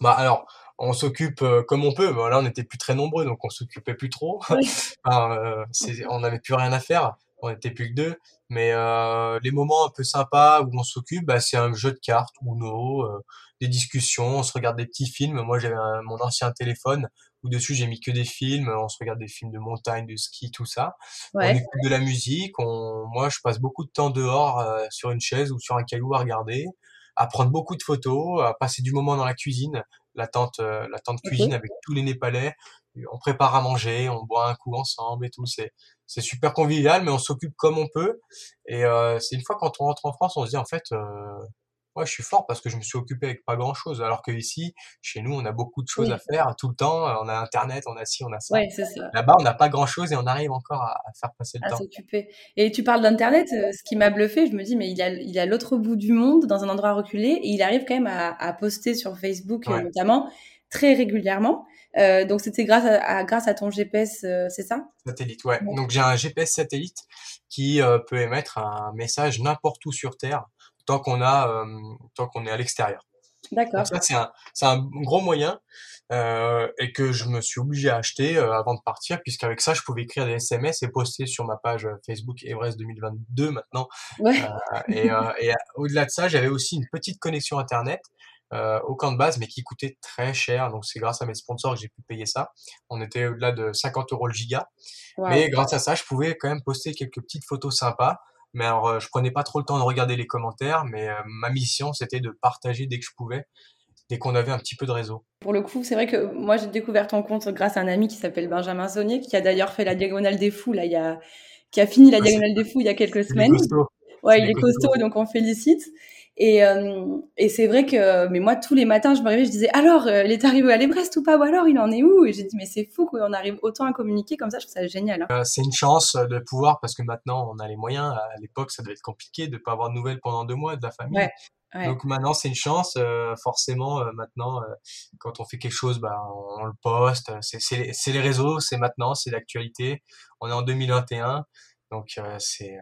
bah alors on s'occupe comme on peut. Là, on n'était plus très nombreux, donc on s'occupait plus trop. enfin, on n'avait plus rien à faire. On était plus que deux. Mais euh, les moments un peu sympas où on s'occupe, bah, c'est un jeu de cartes, Uno, euh, des discussions, on se regarde des petits films. Moi, j'avais mon ancien téléphone où dessus j'ai mis que des films. On se regarde des films de montagne, de ski, tout ça. On écoute de la musique. On... Moi, je passe beaucoup de temps dehors euh, sur une chaise ou sur un caillou à regarder, à prendre beaucoup de photos, à passer du moment dans la cuisine, la tente, la tente cuisine avec tous les Népalais. On prépare à manger, on boit un coup ensemble et tout. C'est c'est super convivial, mais on s'occupe comme on peut. Et euh, c'est une fois quand on rentre en France, on se dit en fait, euh, ouais, je suis fort parce que je me suis occupé avec pas grand chose. Alors que ici, chez nous, on a beaucoup de choses à faire tout le temps. On a Internet, on a ci, on a ça. Ouais, c'est ça. Là-bas, on n'a pas grand chose et on arrive encore à, faire passer le à temps. s'occuper. Et tu parles d'Internet, euh, ce qui m'a bluffé, je me dis, mais il a, il a l'autre bout du monde, dans un endroit reculé, et il arrive quand même à, à poster sur Facebook notamment très régulièrement. Euh, donc c'était grâce à, grâce à ton GPS, euh, c'est ça? Satellite, ouais. Donc j'ai un GPS satellite qui euh, peut émettre un message n'importe où sur Terre tant qu'on a tant qu'on est à l'extérieur. D'accord. Ça c'est un c'est un gros moyen et que je me suis obligé à acheter avant de partir puisqu'avec ça je pouvais écrire des SMS et poster sur ma page Facebook Everest 2022 maintenant. Ouais. et, et au-delà de ça j'avais aussi une petite connexion internet euh, au camp de base, mais qui coûtait très cher. Donc c'est grâce à mes sponsors que j'ai pu payer ça. On était au-delà de 50 euros le giga. Mais grâce à ça, je pouvais quand même poster quelques petites photos sympas. Mais alors, euh, je prenais pas trop le temps de regarder les commentaires, mais euh, ma mission, c'était de partager dès que je pouvais, dès qu'on avait un petit peu de réseau. Pour le coup, c'est vrai que moi, j'ai découvert ton compte grâce à un ami qui s'appelle Benjamin Saunier, qui a d'ailleurs fait la Diagonale des Fous, là, il y a, qui a fini la Diagonale des Fous il y a quelques semaines. Il est costaud. Ouais, il est costaud, donc on félicite. Et, euh, et c'est vrai que, mais moi, tous les matins, je me réveillais, je disais, alors, euh, il est arrivé à l'Everest ou pas? Ou alors, il en est où? Et j'ai dit, mais c'est fou qu'on arrive autant à communiquer comme ça, je trouve ça génial. Hein. Euh, c'est une chance de pouvoir, parce que maintenant, on a les moyens. À l'époque, ça devait être compliqué de ne pas avoir de nouvelles pendant deux mois de la famille. Donc maintenant, c'est une chance. forcément, maintenant, quand on fait quelque chose, bah, on, le poste. C'est les réseaux, c'est maintenant, c'est l'actualité. On est en 2021. Donc c'est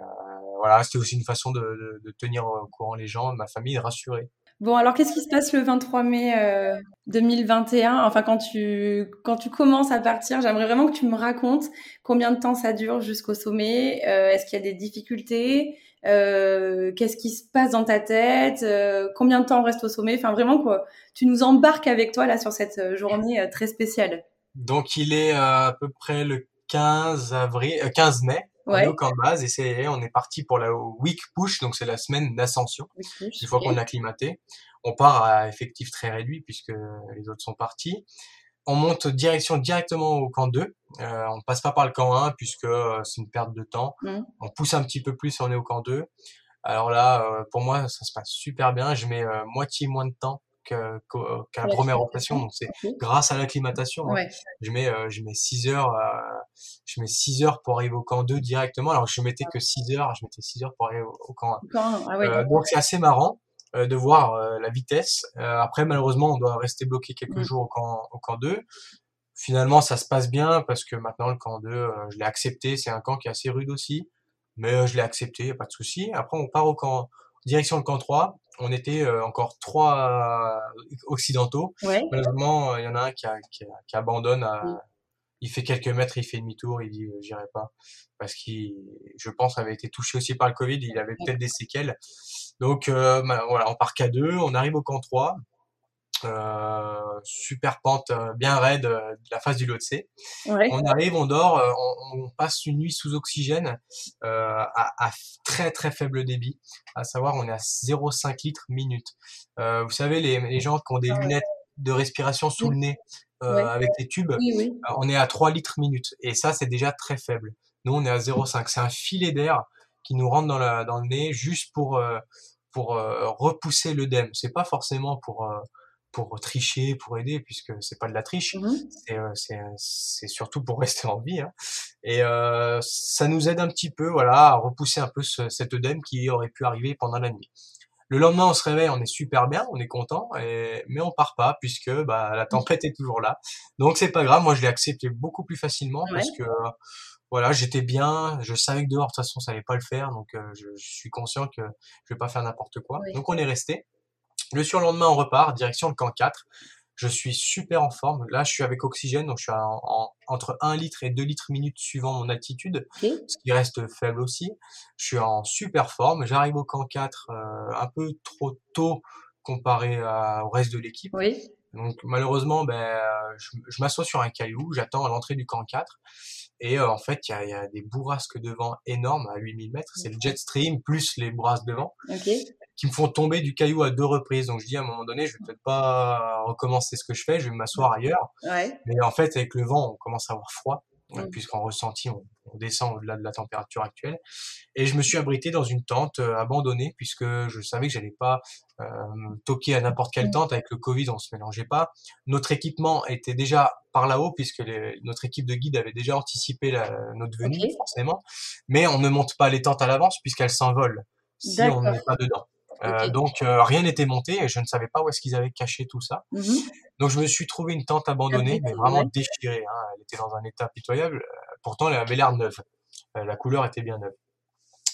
voilà, c'était aussi une façon de, de, de, tenir au courant les gens, ma famille, rassurer. Bon, alors qu'est-ce qui se passe le 23 mai 2021 euh, Enfin, quand tu quand tu commences à partir, j'aimerais vraiment que tu me racontes combien de temps ça dure jusqu'au sommet. Est-ce qu'il y a des difficultés Qu'est-ce qui se passe dans ta tête Combien de temps on reste au sommet? Enfin, vraiment quoi. Tu nous embarques avec toi là sur cette journée très spéciale. Donc, il est à peu près le 15 avril, 15 mai ouais. on est au camp de base et c'est, on est parti pour la week push, donc c'est la semaine d'ascension. Une fois qu'on a acclimaté, on part à effectif très réduit puisque les autres sont partis. On monte direction directement au camp 2. Euh, on passe pas par le camp 1 puisque euh, c'est une perte de temps. Mmh. On pousse un petit peu plus et on est au camp 2. Alors là, euh, pour moi, ça se passe super bien. Je mets euh, moitié moins de temps qu'à qu la première rotation. Donc c'est grâce à l'acclimatation. Hein. Je mets euh, je mets 6 heures euh, je mets 6 heures pour arriver au camp 2 directement. Alors je mettais que 6 heures, je mettais 6 heures pour arriver au, au camp 1. Quand- ah ouais, Euh, donc c'est assez marrant euh, de voir la vitesse. Après malheureusement on doit rester bloqué quelques Mm. jours au camp au camp 2. Finalement ça se passe bien parce que maintenant le camp 2 euh, je l'ai accepté, c'est un camp qui est assez rude aussi, mais je l'ai accepté, y a pas de souci. Après on part au camp direction le camp 3. On était euh, encore trois euh, occidentaux. ouais. Malheureusement, il y en a un qui, a, qui, a- qui abandonne. à- Mm. Il fait quelques mètres, il fait demi-tour, il dit euh, j'irai pas parce qu'il, je pense, avait été touché aussi par le Covid. Il avait peut-être des séquelles. Donc euh, voilà, on part qu'à deux, on arrive au camp 3. Euh, super pente euh, bien raide euh, de la face du Lhotse. Ouais. On arrive, on dort, on, on passe une nuit sous oxygène à, à très très faible débit. À savoir, on est à 0,5 litres minute. Vous savez, les, les gens qui ont des Ah ouais. lunettes de respiration sous Oui. le nez euh, Ouais. avec les tubes, Oui, oui. euh, on est à 3 litres minute. Et ça, c'est déjà très faible. Nous, on est à 0,5. C'est un filet d'air qui nous rentre dans, la, dans le nez juste pour, euh, pour repousser l'œdème. C'est pas forcément pour, pour tricher, pour aider, puisque c'est pas de la triche Mhm. c'est euh, c'est c'est surtout pour rester en vie hein. et euh, ça nous aide un petit peu voilà à repousser un peu ce, cet œdème qui aurait pu arriver pendant la nuit le lendemain on se réveille on est super bien on est content et, mais on part pas puisque bah la tempête est toujours là donc c'est pas grave moi je l'ai accepté beaucoup plus facilement Ouais. parce que euh, voilà j'étais bien je savais que dehors de toute façon ça allait pas le faire donc euh, je, je suis conscient que je vais pas faire n'importe quoi Oui. donc on est resté le surlendemain on repart direction le camp 4 je suis super en forme. Là, je suis avec oxygène, donc je suis en- en- entre 1 litre et 2 litres minute suivant mon altitude, ce qui reste faible aussi. Je suis en super forme. J'arrive au camp 4 euh, un peu trop tôt comparé à- au reste de l'équipe. Oui. Donc malheureusement, ben, je, je m'assois sur un caillou, j'attends à l'entrée du camp 4. Et euh, en fait, il y a, il y a des bourrasques de vent énormes à 8000 mètres. C'est le jet stream plus les bourrasques de vent. Qui me font tomber du caillou à deux reprises. Donc je dis à un moment donné, je vais peut-être pas recommencer ce que je fais, je vais m'asseoir ailleurs. Ouais. Mais en fait, avec le vent, on commence à avoir froid, euh, Mm. puisqu'en ressenti, on, on descend au-delà de la température actuelle. Et je me suis abrité dans une tente euh, abandonnée, puisque je savais que j'allais pas euh, toquer à n'importe quelle Mm. tente. Avec le Covid, on se mélangeait pas. Notre équipement était déjà par là-haut, puisque les- notre équipe de guide avait déjà anticipé la- notre venue, forcément. Mais on ne monte pas les tentes à l'avance, puisqu'elles s'envolent si on n'est pas dedans. Euh, donc euh, rien n'était monté et je ne savais pas où est-ce qu'ils avaient caché tout ça. Mhm. Donc je me suis trouvé une tente abandonnée, mais vraiment déchirée. Hein. Elle était dans un état pitoyable. Euh, Pourtant, elle avait l'air neuve. La couleur était bien neuve.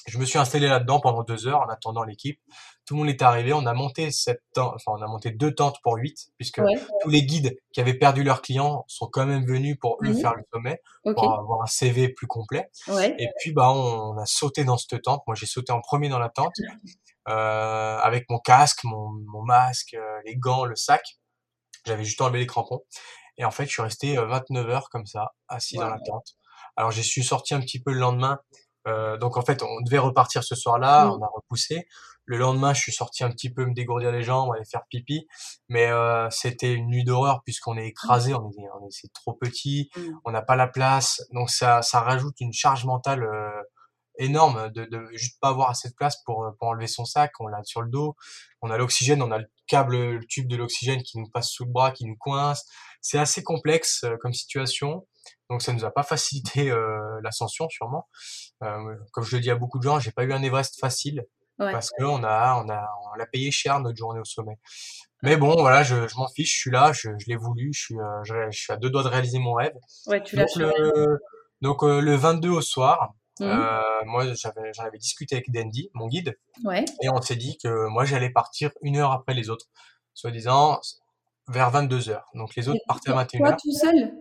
Je me suis installé là-dedans pendant deux heures en attendant l'équipe. Tout le monde était arrivé. On a monté cette tente, enfin on a monté deux tentes pour huit, puisque Ouais. tous les guides qui avaient perdu leurs clients sont quand même venus pour eux Mhm. faire le sommet, pour avoir un CV plus complet. Ouais. Et puis bah on a sauté dans cette tente. Moi j'ai sauté en premier dans la tente avec mon casque, mon, mon masque, euh, les gants, le sac. J'avais juste enlevé les crampons. Et en fait je suis resté euh, 29 heures comme ça, assis dans la tente. Alors j'ai suis sorti un petit peu le lendemain. Euh, donc en fait on devait repartir ce soir-là, Mm. on a repoussé. Le lendemain je suis sorti un petit peu me dégourdir les jambes, aller faire pipi. Mais euh, c'était une nuit d'horreur puisqu'on est écrasé, on est, on est c'est trop petit Mm. on n'a pas la place, donc ça, ça rajoute une charge mentale euh, énorme de, de juste pas avoir assez de place pour, euh, pour enlever son sac, on l'a sur le dos, on a l'oxygène, on a le câble, le tube de l'oxygène qui nous passe sous le bras, qui nous coince, c'est assez complexe euh, comme situation, donc ça nous a pas facilité euh, l'ascension sûrement. Euh, comme je le dis à beaucoup de gens, j'ai pas eu un Everest facile Ouais. parce que on a, on a, on l'a payé cher notre journée au sommet. Mais bon, voilà, je, je m'en fiche, je suis là, je, je l'ai voulu, je suis, euh, je, je suis à deux doigts de réaliser mon rêve. Ouais, tu l'as Donc le, donc euh, le 22 au soir, Euh, moi j'avais j'en avais discuté avec Dandy, mon guide, Ouais. et on s'est dit que moi j'allais partir une heure après les autres, soi-disant vers 22 heures. Donc les autres Et partaient à toi, 21 toi tout seul?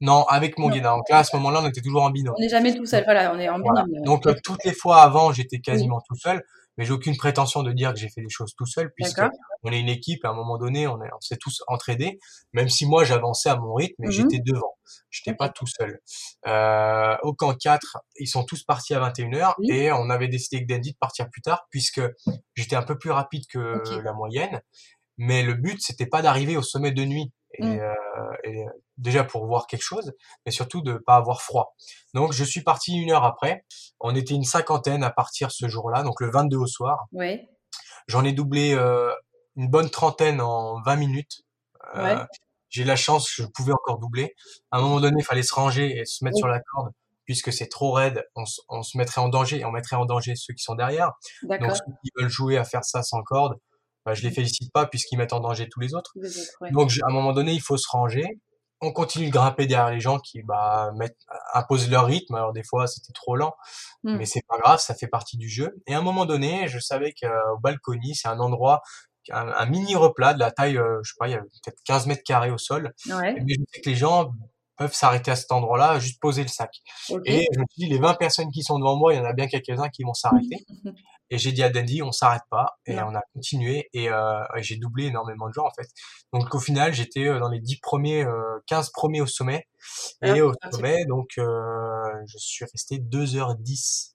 Non, avec mon Non. guide. Donc là à ce moment-là, on était toujours en binôme. On n'est jamais tout seul. Voilà, on est en Voilà. binôme. Donc euh, toutes les fois avant, j'étais quasiment tout seul, mais j'ai aucune prétention de dire que j'ai fait des choses tout seul, puisque on est une équipe. À un moment donné, on, est, on s'est tous entraidés, même si moi j'avançais à mon rythme, mais Mhm. j'étais devant. J'étais pas tout seul. Euh, au camp 4, ils sont tous partis à 21h Oui. et on avait décidé avec Dandy de partir plus tard, puisque j'étais un peu plus rapide que la moyenne. Mais le but, c'était pas d'arriver au sommet de nuit. Et, Mm. euh, et déjà pour voir quelque chose, mais surtout de pas avoir froid. Donc je suis parti une heure après. On était une cinquantaine à partir ce jour-là, donc le 22 au soir. Ouais. J'en ai doublé euh, une bonne trentaine en 20 minutes. Euh, J'ai la chance, je pouvais encore doubler. À un moment donné, il fallait se ranger et se mettre sur la corde puisque c'est trop raide, on, on, se mettrait en danger et on mettrait en danger ceux qui sont derrière. Donc ceux qui veulent jouer à faire ça sans corde, bah, je les félicite pas puisqu'ils mettent en danger tous les autres. Donc à un moment donné, il faut se ranger. On continue de grimper derrière les gens qui bah, mettent, imposent leur rythme. Alors des fois c'était trop lent, mmh. mais c'est pas grave, ça fait partie du jeu. Et à un moment donné, je savais qu'au balcony, c'est un endroit un, mini replat de la taille, euh, je sais pas, il y a peut-être 15 mètres carrés au sol. Ouais. Mais je sais que les gens peuvent s'arrêter à cet endroit-là, juste poser le sac. Et je me suis dit, les 20 personnes qui sont devant moi, il y en a bien quelques-uns qui vont s'arrêter. et j'ai dit à Dandy, on s'arrête pas. Et on a continué. Et, euh, j'ai doublé énormément de gens, en fait. Donc au final, j'étais euh, dans les 10 premiers, euh, 15 premiers au sommet. Ah, et au sommet, donc euh, je suis resté 2h10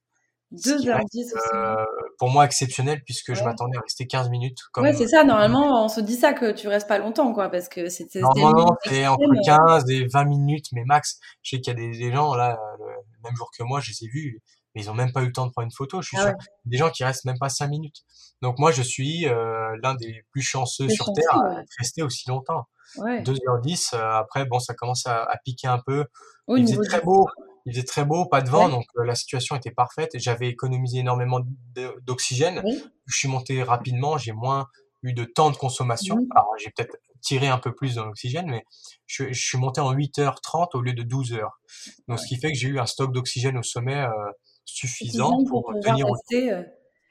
2h10 euh, pour moi exceptionnel puisque je m'attendais à rester 15 minutes. Comme, ouais, c'est ça. Normalement, on se dit ça que tu restes pas longtemps, quoi, parce que c'était. Normalement, c'est entre 15 et 20 minutes, mais max. Je sais qu'il y a des, des, gens là, le même jour que moi, je les ai vus, mais ils ont même pas eu le temps de prendre une photo. Je suis ah sûr. Des gens qui restent même pas 5 minutes. Donc moi, je suis euh, l'un des plus chanceux sur Terre à rester aussi longtemps. 2h10. Euh, après, bon, ça commence à, à piquer un peu. Il faisait très beau il faisait très beau, pas de vent, donc euh, la situation était parfaite. J'avais économisé énormément d'oxygène. Je suis monté rapidement, j'ai moins eu de temps de consommation. Mmh. Alors j'ai peut-être tiré un peu plus dans l'oxygène, mais je, je, suis monté en 8h30 au lieu de 12 heures. Donc ce qui fait que j'ai eu un stock d'oxygène au sommet suffisant pour, pour tenir. Euh.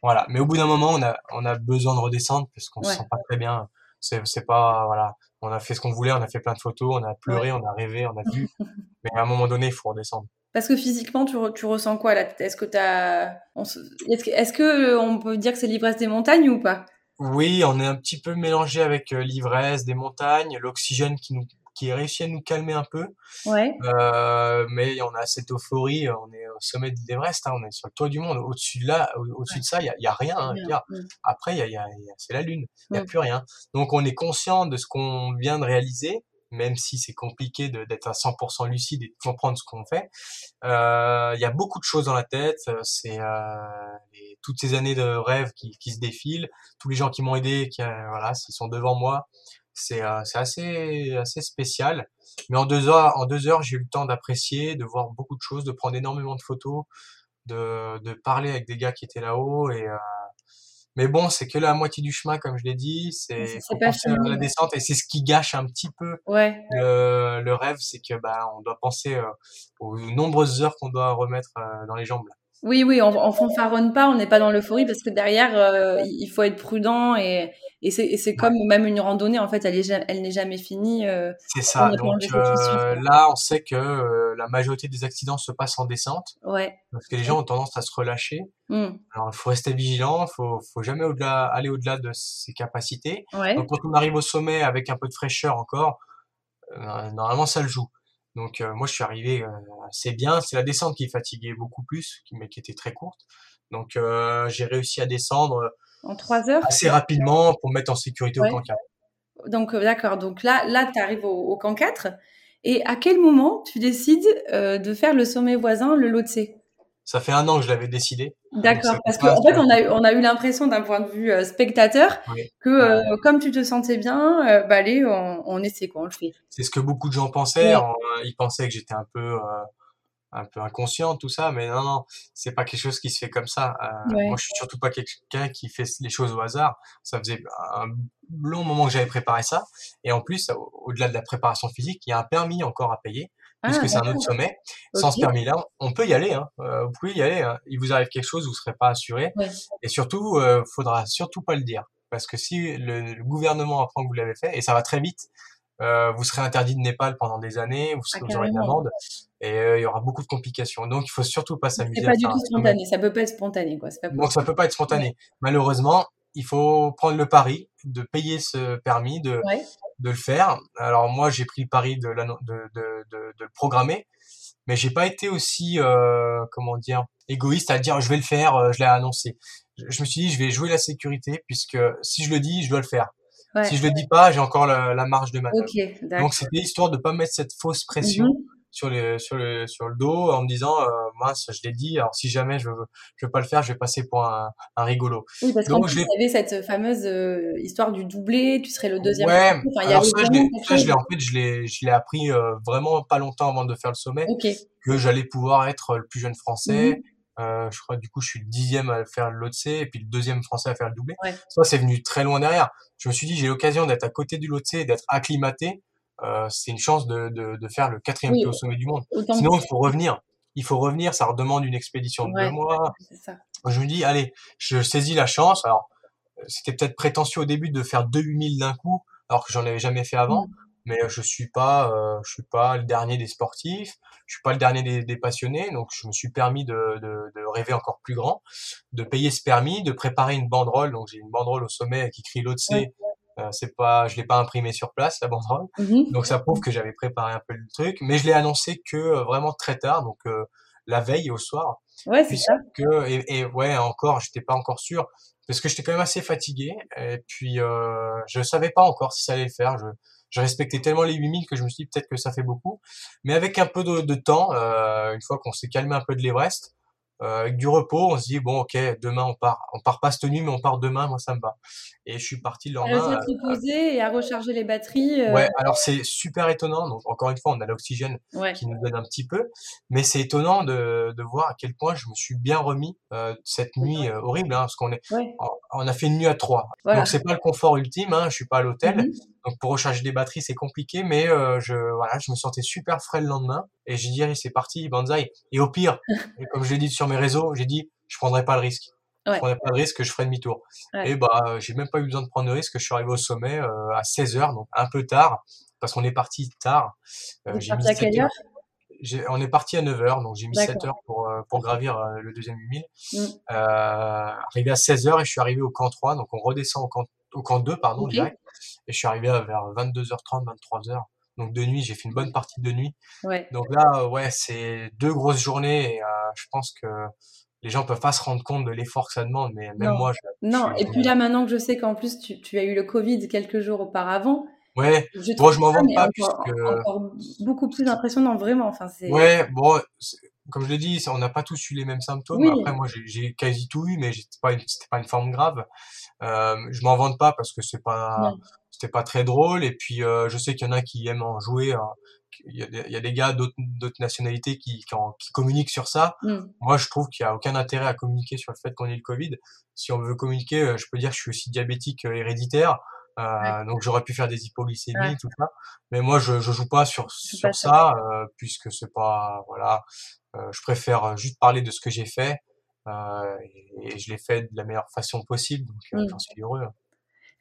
Voilà, mais au bout d'un moment, on a on a besoin de redescendre parce qu'on se sent pas très bien. C'est c'est pas voilà, on a fait ce qu'on voulait, on a fait plein de photos, on a pleuré, on a rêvé, on a vu, mais à un moment donné, il faut redescendre. Parce que physiquement, tu, tu ressens quoi là? Est-ce que t'as, est-ce que, euh, on peut dire que c'est l'ivresse des montagnes ou pas? Oui, on est un petit peu mélangé avec euh, l'ivresse des montagnes, l'oxygène qui nous qui réussit à nous calmer un peu. Ouais. Euh, mais on a cette euphorie, on est au sommet de l'Everest, hein, on est sur le toit du monde. Au-dessus de là, au-dessus de ça, il y a, rien. Hein, Après, y a, y a, c'est la lune, il n'y a plus rien. Donc on est conscient de ce qu'on vient de réaliser même si c'est compliqué d'être à 100% lucide et de comprendre ce qu'on fait. Euh, il y a beaucoup de choses dans la tête. Euh, c'est euh, toutes ces années de rêve qui, qui, se défilent, tous les gens qui m'ont aidé, qui voilà, s'ils sont devant moi, c'est euh, assez assez spécial. Mais en deux heures, en deux heures, j'ai eu le temps d'apprécier, de voir beaucoup de choses, de prendre énormément de photos, de, de parler avec des gars qui étaient là-haut et mais bon, c'est que la moitié du chemin, comme je l'ai dit. C'est la descente et c'est ce qui gâche un petit peu ouais. le, le, rêve, c'est que bah on doit penser euh, aux nombreuses heures qu'on doit remettre euh, dans les jambes. Là. Oui, oui, on, on fanfaronne pas, on n'est pas dans l'euphorie parce que derrière, euh, il faut être prudent et, et c'est comme même une randonnée, en fait, elle n'est elle jamais finie. Euh, c'est ça, donc euh, là, on sait que la majorité des accidents se passent en descente. Ouais. Parce que les gens ont tendance à se relâcher. Mmh. Alors, il faut rester vigilant, il faut, faut jamais au-delà, aller au-delà de ses capacités. Ouais. Donc, quand on arrive au sommet avec un peu de fraîcheur encore, normalement, ça le joue. Donc euh, moi je suis arrivé euh, assez bien. C'est la descente qui fatiguait beaucoup plus, mais qui était très courte. Donc euh, j'ai réussi à descendre en trois heures assez rapidement pour me mettre en sécurité au camp 4. Donc d'accord. Donc là là tu arrives au, camp 4 et à quel moment tu décides de faire le sommet voisin, le Lhotse ça fait un an que je l'avais décidé. D'accord, parce qu'en fait, on a eu, on a eu l'impression d'un point de vue euh, spectateur que euh, comme tu te sentais bien, euh, bah allez, on, on essaie quoi, on le fait. C'est ce que beaucoup de gens pensaient. ils pensaient que j'étais un peu un peu inconscient tout ça, mais non non, c'est pas quelque chose qui se fait comme ça. Moi, je suis surtout pas quelqu'un qui fait les choses au hasard. Ça faisait un long moment que j'avais préparé ça, et en plus, au-delà de la préparation physique, il y a un permis encore à payer puisque ah, c'est un autre sommet. Sans ce permis-là, on peut y aller. Hein. Euh, vous pouvez y aller. Hein. Il vous arrive quelque chose, vous serez pas assuré. Et surtout, euh, faudra surtout pas le dire, parce que si le, gouvernement apprend que vous l'avez fait, et ça va très vite, euh, vous serez interdit de Népal pendant des années, vous, serez, ah, aurez une amende, et euh, il y aura beaucoup de complications. Donc, il faut surtout pas s'amuser. C'est pas du tout spontané. Ça peut pas être spontané, quoi. Pas Donc, ça peut pas être spontané. Malheureusement, il faut prendre le pari de payer ce permis, de, de le faire. Alors moi, j'ai pris le pari de, de, de, de, de le programmer, mais j'ai pas été aussi, euh, comment dire, égoïste à dire je vais le faire, euh, je l'ai annoncé. Je, me suis dit je vais jouer la sécurité puisque si je le dis, je dois le faire. Si je le dis pas, j'ai encore la, la marge de manœuvre. Donc c'était histoire de pas mettre cette fausse pression. Mhm. Sur le sur le sur le dos en me disant euh, mince je l'ai dit alors si jamais je veux je veux pas le faire je vais passer pour un, un rigolo oui parce qu'en plus il y avait cette fameuse euh, histoire du doublé tu serais le deuxième ouais enfin, alors ça, je l'ai, ça je l'ai en fait je l'ai je l'ai appris euh, vraiment pas longtemps avant de faire le sommet que j'allais pouvoir être le plus jeune français mmh euh, je crois du coup je suis le dixième à faire le Lotse et puis le deuxième français à faire le doublé. Ouais. Ça c'est venu très loin derrière. Je me suis dit j'ai l'occasion d'être à côté du et d'être acclimaté. Euh, c'est une chance de, de, de, faire le quatrième oui, au sommet du monde. Sinon il faut revenir. Il faut revenir, ça redemande une expédition de ouais, deux mois. Ça. Je me dis allez, je saisis la chance. Alors c'était peut-être prétentieux au début de faire 2000 d'un coup alors que j'en avais jamais fait avant. Mmh mais je suis pas euh, je suis pas le dernier des sportifs je suis pas le dernier des, des passionnés donc je me suis permis de, de, de, rêver encore plus grand de payer ce permis de préparer une banderole donc j'ai une banderole au sommet qui crie l'OTC ouais. Euh, c'est pas je l'ai pas imprimé sur place la banderole mmh donc ça prouve que j'avais préparé un peu le truc mais je l'ai annoncé que euh, vraiment très tard donc euh, la veille au soir ouais c'est ça que et, et ouais encore j'étais pas encore sûr parce que j'étais quand même assez fatigué et puis euh, je savais pas encore si ça allait le faire je je respectais tellement les 8000 que je me suis dit peut-être que ça fait beaucoup. Mais avec un peu de, de temps, euh, une fois qu'on s'est calmé un peu de l'Everest, euh, avec du repos, on se dit bon ok, demain on part. On part pas cette nuit, mais on part demain. Moi ça me va. Et je suis parti le lendemain. À euh, et à recharger les batteries. Euh... Ouais, alors c'est super étonnant. Donc encore une fois, on a l'oxygène ouais. qui nous donne un petit peu, mais c'est étonnant de, de voir à quel point je me suis bien remis euh, cette nuit euh, horrible, hein, parce qu'on est, ouais. on, on, a fait une nuit à trois. Voilà. Donc c'est pas le confort ultime. Hein, je suis pas à l'hôtel. Mm -hmm. Donc pour recharger des batteries, c'est compliqué, mais euh, je voilà, je me sentais super frais le lendemain et j'ai dit allez c'est parti, banzai. Et au pire, comme je l'ai dit sur mes réseaux, j'ai dit je prendrai pas le risque. Ouais. Je prendrai pas le risque, je ferai demi-tour. Ouais. Et bah j'ai même pas eu besoin de prendre de risque, je suis arrivé au sommet euh, à 16 heures, donc un peu tard parce qu'on est parti tard. Euh, j'ai mis à quelle heure on est parti à 9 heures, donc j'ai mis 7 heures pour, euh, pour gravir euh, le deuxième 8000. Mm. Euh, arrivé à 16 heures et je suis arrivé au camp 3, donc on redescend au camp, au camp 2, pardon, okay. direct. Et je suis arrivé vers 22h30, 23h. Donc de nuit, j'ai fait une bonne partie de nuit. Ouais. Donc là, ouais, c'est deux grosses journées et euh, je pense que les gens peuvent pas se rendre compte de l'effort que ça demande, mais même non. moi. Je, non, je et puis là, maintenant que je sais qu'en plus, tu, tu, as eu le Covid quelques jours auparavant. Ouais, je bon, je m'en vante pas encore, puisque. Encore beaucoup plus impressionnant, vraiment. Enfin, ouais, bon, comme je l'ai dit, on n'a pas tous eu les mêmes symptômes. Oui. Après, moi, j'ai quasi tout eu, mais c'était pas, une, pas une forme grave. Euh, je m'en vante pas parce que c'est pas, c'était pas très drôle. Et puis, euh, je sais qu'il y en a qui aiment en jouer. Hein. Il, y a des, il y a des gars d'autres nationalités qui, qui, en, qui, communiquent sur ça. Mm. Moi, je trouve qu'il y a aucun intérêt à communiquer sur le fait qu'on ait le Covid. Si on veut communiquer, euh, je peux dire que je suis aussi diabétique euh, héréditaire. Euh, ouais. donc j'aurais pu faire des hypoglycémies ouais. tout ça mais moi je je joue pas sur je sur ça euh, puisque c'est pas voilà euh, je préfère juste parler de ce que j'ai fait euh, et, et, je l'ai fait de la meilleure façon possible donc mmh. j'en suis heureux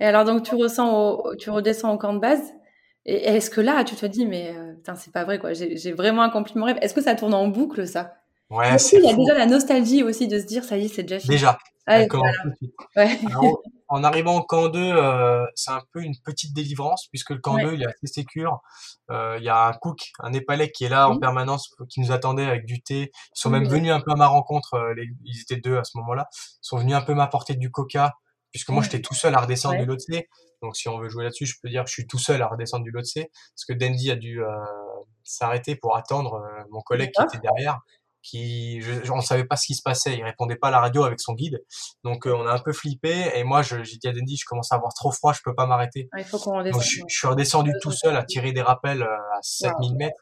et alors donc tu ressens au, tu redescends au camp de base? Et est-ce que là tu te dis mais putain c'est pas vrai quoi j'ai vraiment accompli mon rêve est-ce que ça tourne en boucle ça? Ouais, il y a déjà la nostalgie aussi de se dire ça y est c'est déjà fini? Déjà ouais, voilà. ouais. Alors, en arrivant au camp 2, euh, c'est un peu une petite délivrance puisque le camp ouais. 2 il est assez sécure. Euh, il y a un cook, un Népalais qui est là mmh. en permanence, qui nous attendait avec du thé. Ils sont mmh. même venus un peu à ma rencontre. Euh, les, ils étaient deux à ce moment-là. Ils sont venus un peu m'apporter du coca puisque moi mmh. j'étais tout seul à redescendre ouais. du Lhotse. Donc si on veut jouer là-dessus, je peux dire que je suis tout seul à redescendre du Lhotse parce que Dandy a dû euh, s'arrêter pour attendre euh, mon collègue qui était derrière qui je, on ne savait pas ce qui se passait il répondait pas à la radio avec son guide donc euh, on a un peu flippé et moi j'ai dit à Dandy je commence à avoir trop froid je peux pas m'arrêter donc je, je, suis redescendu tout seul à tirer des rappels euh, à 7000 wow. mètres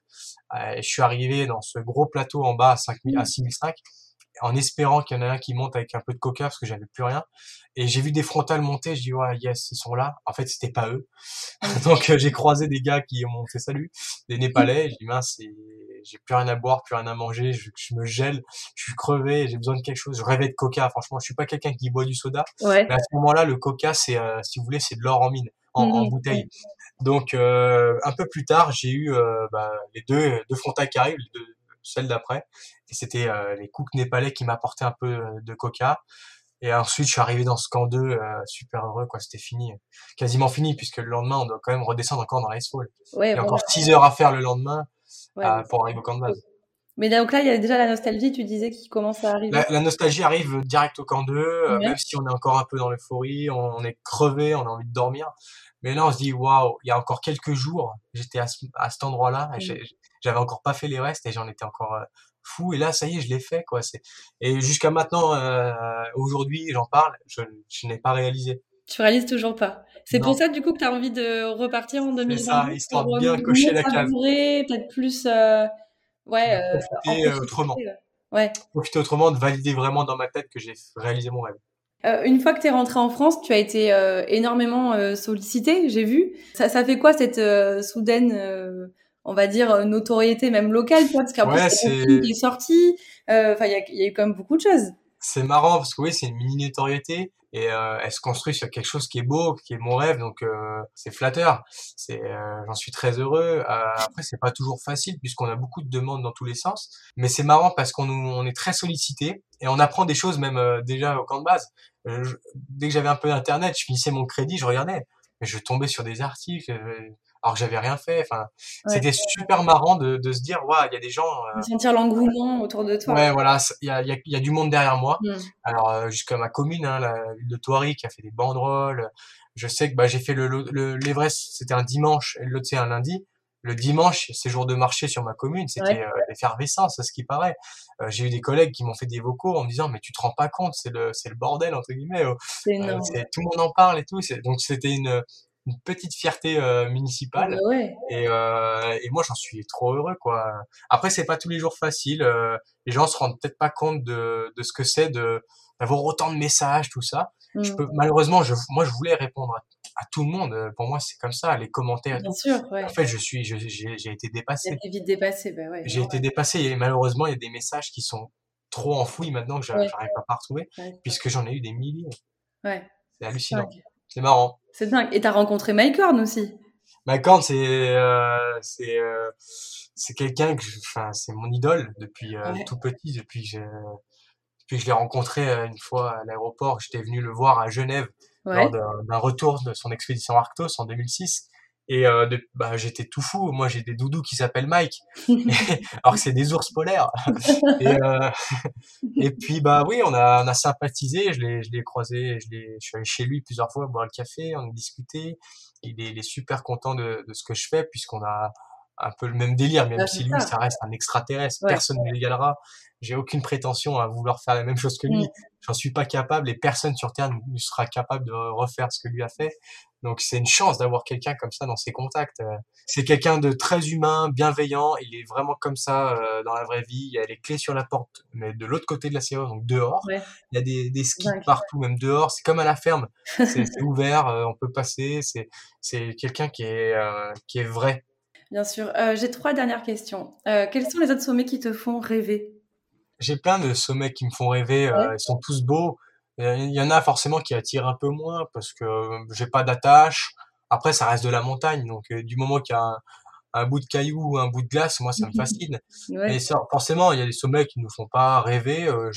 euh, et je suis arrivé dans ce gros plateau en bas à 5000 à 6005 en espérant qu'il y en a un qui monte avec un peu de coca parce que j'avais plus rien. Et j'ai vu des frontales monter je dis ouais yes ils sont là. En fait c'était pas eux. Donc euh, j'ai croisé des gars qui m'ont fait salut des népalais. Je dis mince j'ai plus rien à boire plus rien à manger je, je me gèle je suis crevé j'ai besoin de quelque chose. Je rêvais de coca. Franchement je suis pas quelqu'un qui boit du soda. Ouais. mais à ce moment là le coca c'est euh, si vous voulez c'est de l'or en mine en, mmh. en bouteille. Donc euh, un peu plus tard j'ai eu euh, bah, les deux deux frontales qui arrivent les deux, celle d'après et c'était euh, les cooks népalais qui m'apportaient un peu de coca et ensuite, je suis arrivé dans ce camp 2, euh, super heureux, quoi. C'était fini. Quasiment fini, puisque le lendemain, on doit quand même redescendre encore dans l'Icefall. Ouais, Il y a bon, encore 6 heures à faire le lendemain ouais, euh, pour arriver au camp de base. Mais donc là, il y a déjà la nostalgie, tu disais, qui commence à arriver. La, nostalgie arrive direct au camp 2, euh, même si on est encore un peu dans l'euphorie, on, est crevé, on a envie de dormir. Mais là, on se dit, waouh, il y a encore quelques jours, j'étais à, à, cet endroit-là, mmh. J'avais encore pas fait les restes et j'en étais encore euh, fou. Et là, ça y est, je l'ai fait, quoi. Et jusqu'à maintenant, euh, aujourd'hui, j'en parle, je, je n'ai pas réalisé. Tu réalises toujours pas. C'est pour ça, du coup, que tu as envie de repartir en 2020. C'est ça, histoire de bien cocher la case. Peut-être plus ouais, euh, profiter euh, autrement. Ouais. Profiter autrement, de valider vraiment dans ma tête que j'ai réalisé mon rêve. Euh, une fois que tu es rentré en France, tu as été euh, énormément euh, sollicité, j'ai vu. Ça, ça fait quoi cette soudaine, on va dire, notoriété même locale, toi Parce qu'après, ouais, c'est qui est sorti. Enfin, il y a, y a eu quand même beaucoup de choses. C'est marrant parce que oui, c'est une mini notoriété et euh, elle se construit sur quelque chose qui est beau, qui est mon rêve, donc euh, c'est flatteur. C'est, euh, j'en suis très heureux. après, c'est pas toujours facile puisqu'on a beaucoup de demandes dans tous les sens, mais c'est marrant parce qu'on on est très sollicité et on apprend des choses même déjà au camp de base. dès que j'avais un peu d'internet, je finissais mon crédit, je regardais, je tombais sur des articles alors que j'avais rien fait. Enfin, c'était super marrant de, de se dire, waouh, il y a des gens. Euh... sentir l'engouement autour de toi. Ouais, voilà, il y a, y, a, y a, du monde derrière moi. Mmh. Alors euh, jusqu'à ma commune, hein, la ville de Thoiry, qui a fait des banderoles. Je sais que bah, j'ai fait le l'Everest, c'était un dimanche, et l'autre c'est un lundi. Le dimanche, c'est jour de marché sur ma commune, c'était euh, l'effervescence, à ce qui paraît. Euh, j'ai eu des collègues qui m'ont fait des vocaux en me disant mais tu te rends pas compte, c'est le c'est le bordel entre guillemets. Oh. Euh, tout le monde en parle et tout. Donc c'était une une petite fierté euh, municipale. Bah et, euh, et moi, j'en suis trop heureux, quoi. Après, c'est pas tous les jours facile. Euh, les gens se rendent peut-être pas compte de, de ce que c'est de d'avoir autant de messages, tout ça. Je mmh. peux, malheureusement, je, moi, je voulais répondre à, tout le monde. Pour moi, c'est comme ça, les commentaires. Bien sûr, ouais. En fait, je suis, j'ai été dépassé. J'ai vite dépassé, bah ouais. J'ai été dépassé et malheureusement, il y a des messages qui sont trop enfouis maintenant que j'arrive pas à retrouver, puisque j'en ai eu des milliers. Ouais. C'est hallucinant. C'est marrant. C'est dingue. Et t'as rencontré Mike Horn aussi. Mike Horn, c'est euh, c'est euh, c'est quelqu'un que, enfin, c'est mon idole depuis euh, tout petit, depuis que je, depuis que je l'ai rencontré une fois à l'aéroport. J'étais venu le voir à Genève lors d'un retour de son expédition Arctos en 2006. Et euh, de, bah, j'étais tout fou. Moi, j'ai des doudous qui s'appellent Mike, alors que c'est des ours polaires. et, euh, et puis, bah oui, on a, on a sympathisé. Je l'ai, je l'ai croisé. Je, l'ai, je suis allé chez lui plusieurs fois boire le café. On a discuté. Il est, il est super content de, de ce que je fais puisqu'on a un peu le même délire, même si lui, ça. reste un extraterrestre. Personne ne l'égalera. J'ai aucune prétention à vouloir faire la même chose que lui. J'en suis pas capable et personne sur Terre ne sera capable de refaire ce que lui a fait. Donc c'est une chance d'avoir quelqu'un comme ça dans ses contacts. Euh, c'est quelqu'un de très humain, bienveillant. Il est vraiment comme ça euh, dans la vraie vie. Il y a les clés sur la porte, mais de l'autre côté de la serrure, donc dehors. Il y a des, des skis partout, même dehors. C'est comme à la ferme. C'est ouvert, euh, on peut passer. C'est c'est quelqu'un qui est qui est vrai. Bien sûr. J'ai trois dernières questions. quels sont les autres sommets qui te font rêver? J'ai plein de sommets qui me font rêver. ils sont tous beaux. Il y en a forcément qui attirent un peu moins parce que euh, j'ai pas d'attache. Après, ça reste de la montagne, donc euh, du moment qu'il y a un, bout de caillou ou un bout de glace, moi ça me fascine. Mais ça, forcément, il y a des sommets qui nous font pas rêver. Euh,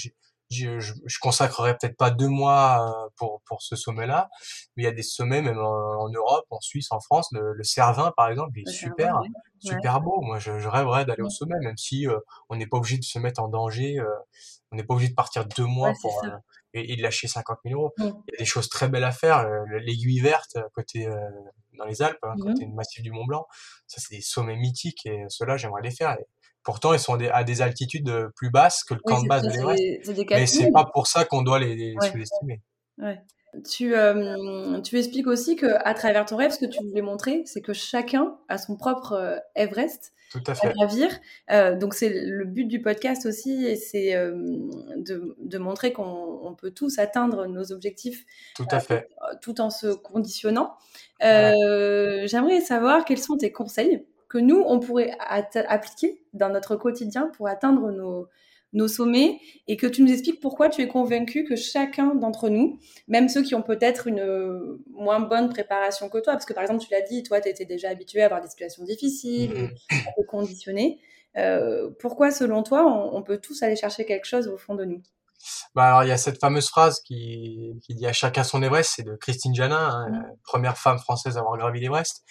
je, je consacrerai peut-être pas deux mois pour pour ce sommet-là, mais il y a des sommets même en, Europe, en Suisse, en France. Le, le Cervin, par exemple, il est super, super beau. Moi, je, je rêverais d'aller au sommet, même si on n'est pas obligé de se mettre en danger. on n'est pas obligé de partir deux mois pour et, de lâcher 50 000 euros. Il y a des choses très belles à faire. Euh, l'aiguille verte, euh, côté euh, dans les Alpes, hein, côté du massif du Mont Blanc, ça c'est des sommets mythiques et ceux-là j'aimerais les faire. Pourtant, ils sont à des altitudes plus basses que le camp de base de l'Everest. Mais c'est pas pour ça qu'on doit les, sous-estimer. Ouais. Tu, tu expliques aussi que à travers ton rêve, ce que tu voulais montrer, c'est que chacun a son propre Everest tout à fait. Euh, donc c'est le but du podcast aussi, et c'est euh, de, de, montrer qu'on peut tous atteindre nos objectifs. Tout à fait. Euh, tout en se conditionnant. J'aimerais savoir quels sont tes conseils que nous on pourrait appliquer dans notre quotidien pour atteindre nos, nos sommets et que tu nous expliques pourquoi tu es convaincu que chacun d'entre nous, même ceux qui ont peut-être une euh, moins bonne préparation que toi, parce que par exemple, tu l'as dit, toi, tu étais déjà habitué à avoir des situations difficiles, mmh. à te conditionner. Euh, pourquoi, selon toi, on, peut tous aller chercher quelque chose au fond de nous? Bah alors il y a cette fameuse phrase qui, qui dit à chacun son Everest, c'est de Christine Janin, hein, mmh. première femme française à avoir gravi l'Everest.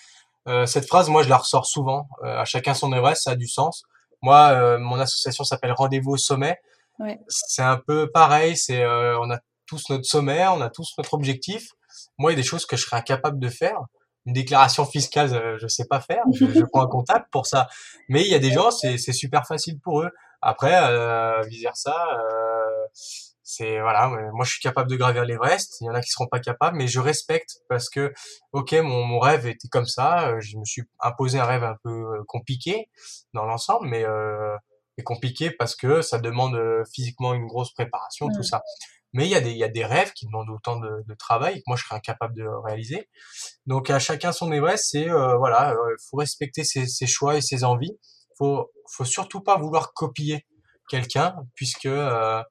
Euh, cette phrase, moi, je la ressors souvent. à chacun son Everest, ça a du sens Moi, mon association s'appelle Rendez-vous au sommet. Ouais. C'est un peu pareil. C'est on a tous notre sommet, on a tous notre objectif. Moi, il y a des choses que je serais incapable de faire une déclaration fiscale, euh, je sais pas faire. Je, je, prends un comptable pour ça. Mais il y a des gens, c'est super facile pour eux. Après, euh, vice versa, euh, c'est voilà. Moi, je suis capable de gravir l'Everest. Il y en a qui seront pas capables, mais je respecte parce que, ok, mon, mon rêve était comme ça. Euh, je me suis imposé un rêve un peu euh, compliqué dans l'ensemble, mais euh, compliqué parce que ça demande physiquement une grosse préparation, tout ça. Mais il y, a des, il y a des rêves qui demandent autant de, de travail que moi je serais incapable de réaliser. Donc à chacun son Everest, c'est euh, voilà, euh, faut respecter ses, ses, choix et ses envies. Faut, faut surtout pas vouloir copier quelqu'un puisque euh,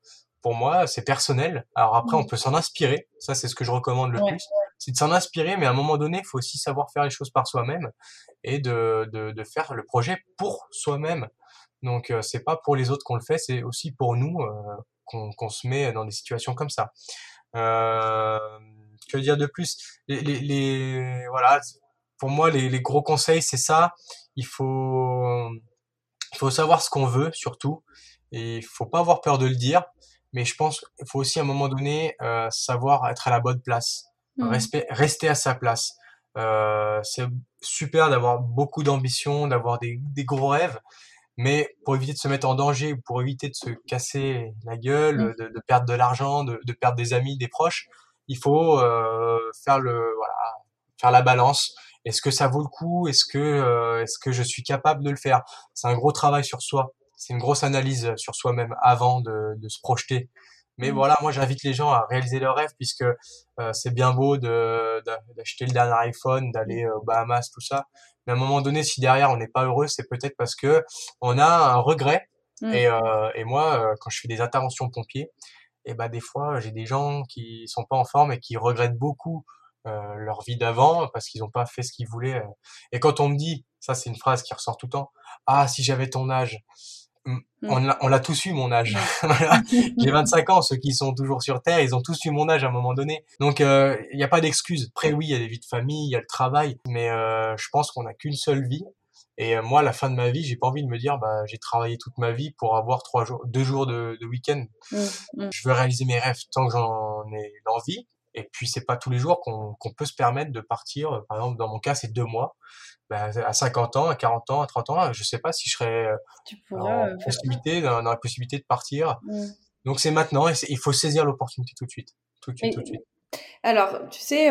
pour moi c'est personnel. Alors après on peut s'en inspirer, ça c'est ce que je recommande le plus, c'est de s'en inspirer, mais à un moment donné il faut aussi savoir faire les choses par soi-même et de, de, de faire le projet pour soi-même. Donc euh, c'est pas pour les autres qu'on le fait, c'est aussi pour nous qu'on se met dans des situations comme ça. Euh, que dire de plus? Les, les, les, voilà, pour moi, les, les gros conseils, c'est ça. Il faut, il faut savoir ce qu'on veut, surtout, et il faut pas avoir peur de le dire. Mais je pense qu'il faut aussi à un moment donné euh, savoir être à la bonne place, mmh. rester à sa place. Euh, c'est super d'avoir beaucoup d'ambition, d'avoir des, des, gros rêves, mais pour éviter de se mettre en danger, pour éviter de se casser la gueule, mmh. de, de perdre de l'argent, de, de, perdre des amis, des proches, il faut euh, faire le voilà, faire la balance. Est-ce que ça vaut le coup? Est-ce que euh, est-ce que je suis capable de le faire? C'est un gros travail sur soi. C'est une grosse analyse sur soi-même avant de, de, se projeter. Mais mmh. voilà, moi j'invite les gens à réaliser leurs rêves puisque euh, c'est bien beau de d'acheter le dernier iPhone, d'aller aux Bahamas, tout ça. Mais à un moment donné, si derrière on n'est pas heureux, c'est peut-être parce que on a un regret. Mmh. Et, euh, et, moi, euh, quand je fais des interventions pompiers, et ben des fois j'ai des gens qui sont pas en forme et qui regrettent beaucoup euh, leur vie d'avant parce qu'ils n'ont pas fait ce qu'ils voulaient. Euh. Et quand on me dit, ça c'est une phrase qui ressort tout le temps, ah si j'avais ton âge. On l'a tous eu mon âge. J'ai 25 ans, ceux qui sont toujours sur Terre, ils ont tous eu mon âge à un moment donné. Donc il euh, n'y a pas d'excuse. Après oui, il y a des vies de famille, il y a le travail, mais euh, je pense qu'on n'a qu'une seule vie. Et euh, moi, à la fin de ma vie, j'ai pas envie de me dire, bah j'ai travaillé toute ma vie pour avoir trois jours, deux jours de, de week-end. Mmh, mmh. Je veux réaliser mes rêves tant que j'en ai l'envie. Et puis c'est pas tous les jours qu'on peut se permettre de partir. Par exemple, dans mon cas, c'est deux mois. Bah, à 50 ans, à 40 ans, à 30 ans, je sais pas si je serais euh, en possibilité, dans, dans, la possibilité de partir. Mmh. Donc c'est maintenant et il faut saisir l'opportunité tout de suite. Tout de suite, tout de suite. Alors, tu sais,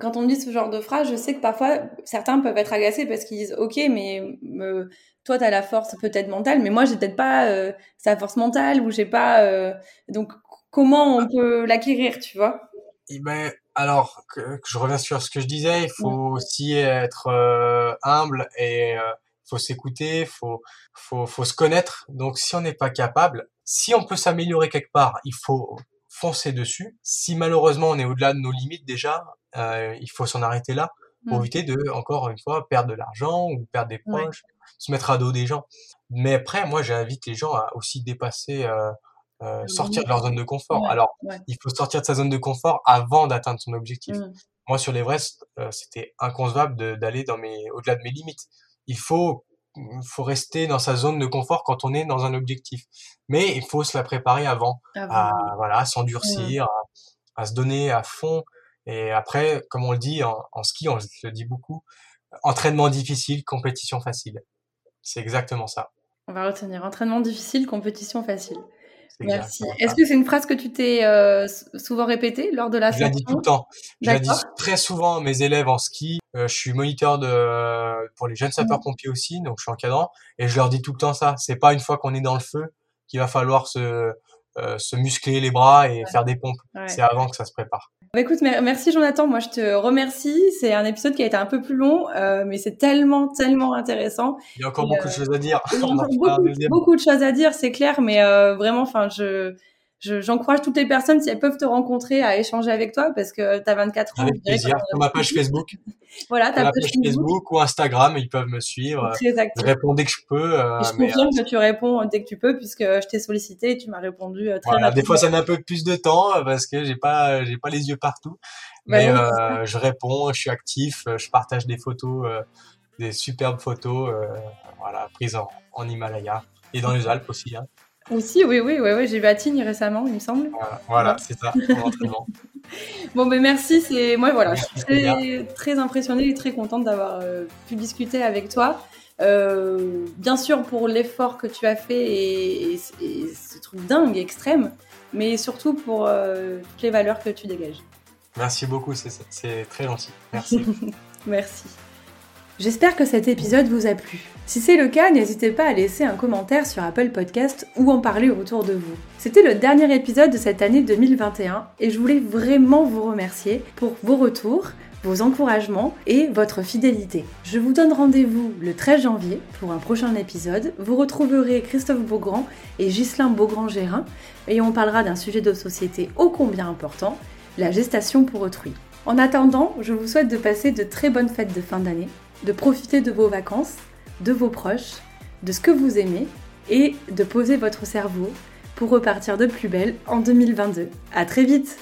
quand on me dit ce genre de phrase, je sais que parfois, certains peuvent être agacés parce qu'ils disent, OK, mais me, toi, tu as la force peut-être mentale, mais moi, j'ai peut-être pas euh, sa force mentale ou j'ai pas... Euh, donc, comment on peut l'acquérir, tu vois? Eh ben, alors que, je reviens sur ce que je disais, il faut aussi être euh, humble et euh, faut s'écouter, faut, faut, faut se connaître. Donc, si on n'est pas capable, si on peut s'améliorer quelque part, il faut foncer dessus. Si malheureusement on est au-delà de nos limites déjà, euh, il faut s'en arrêter là pour mmh. éviter de, encore une fois, perdre de l'argent ou perdre des proches, se mettre à dos des gens. Mais après, moi, j'invite les gens à aussi dépasser euh, sortir de leur zone de confort. Alors, il faut sortir de sa zone de confort avant d'atteindre son objectif. Mmh. Moi, sur l'Everest, euh, c'était inconcevable d'aller dans mes au-delà de mes limites. Il faut faut rester dans sa zone de confort quand on est dans un objectif. Mais il faut se la préparer avant, à voilà, s'endurcir, à, se donner à fond. Et après, comme on le dit en, en ski, on le dit beaucoup, entraînement difficile, compétition facile. C'est exactement ça. On va retenir entraînement difficile, compétition facile. Merci. Est-ce que c'est une phrase que tu t'es euh, souvent répétée lors de la Je la dis tout le temps. Je la dis très souvent à mes élèves en ski. Euh, je suis moniteur de pour les jeunes mmh. sapeurs-pompiers aussi, donc je suis encadrant et je leur dis tout le temps ça. C'est pas une fois qu'on est dans le feu qu'il va falloir se euh, se muscler les bras et faire des pompes. C'est avant que ça se prépare. Bah, écoute, merci Jonathan. Moi, je te remercie. C'est un épisode qui a été un peu plus long, euh, mais c'est tellement, tellement intéressant. Il y a encore beaucoup de choses à dire. Il y a beaucoup, beaucoup, de choses à dire, c'est clair, mais euh, vraiment, enfin, je j'encourage toutes les personnes, si elles peuvent te rencontrer, à échanger avec toi parce que tu as 24 ans. Avec plaisir, sur ma page Facebook. voilà, ta page, page Facebook. ou Instagram, ils peuvent me suivre. Je réponds dès que je peux. Euh, je confirme euh, que tu réponds dès que tu peux puisque je t'ai sollicité et tu m'as répondu euh, très voilà, Des fois, ça met un peu plus de temps parce que j'ai pas, j'ai pas les yeux partout. Bah mais euh, je réponds, je suis actif, je partage des photos des superbes photos, voilà, prises en, en, Himalaya et dans les Alpes aussi. Hein. Aussi, oui, oui, oui, oui j'ai vu à Tignes récemment, il me semble. Voilà, c'est ça, bon, ben merci, c'est moi, voilà, je suis très, très impressionnée et très contente d'avoir pu discuter avec toi. Euh, bien sûr pour l'effort que tu as fait et, ce truc dingue, extrême, mais surtout pour euh, toutes les valeurs que tu dégages. Merci beaucoup, c'est très gentil. Merci. Merci. J'espère que cet épisode vous a plu. Si c'est le cas, n'hésitez pas à laisser un commentaire sur Apple Podcast ou en parler autour de vous. C'était le dernier épisode de cette année 2021 et je voulais vraiment vous remercier pour vos retours, vos encouragements et votre fidélité. Je vous donne rendez-vous le 13 janvier pour un prochain épisode. Vous retrouverez Christophe Beaugrand et Ghislain Beaugrand-Gérin et on parlera d'un sujet de société ô combien important, la gestation pour autrui. En attendant, je vous souhaite de passer de très bonnes fêtes de fin d'année, de profiter de vos vacances, de vos proches, de ce que vous aimez et de poser votre cerveau pour repartir de plus belle en 2022. À très vite!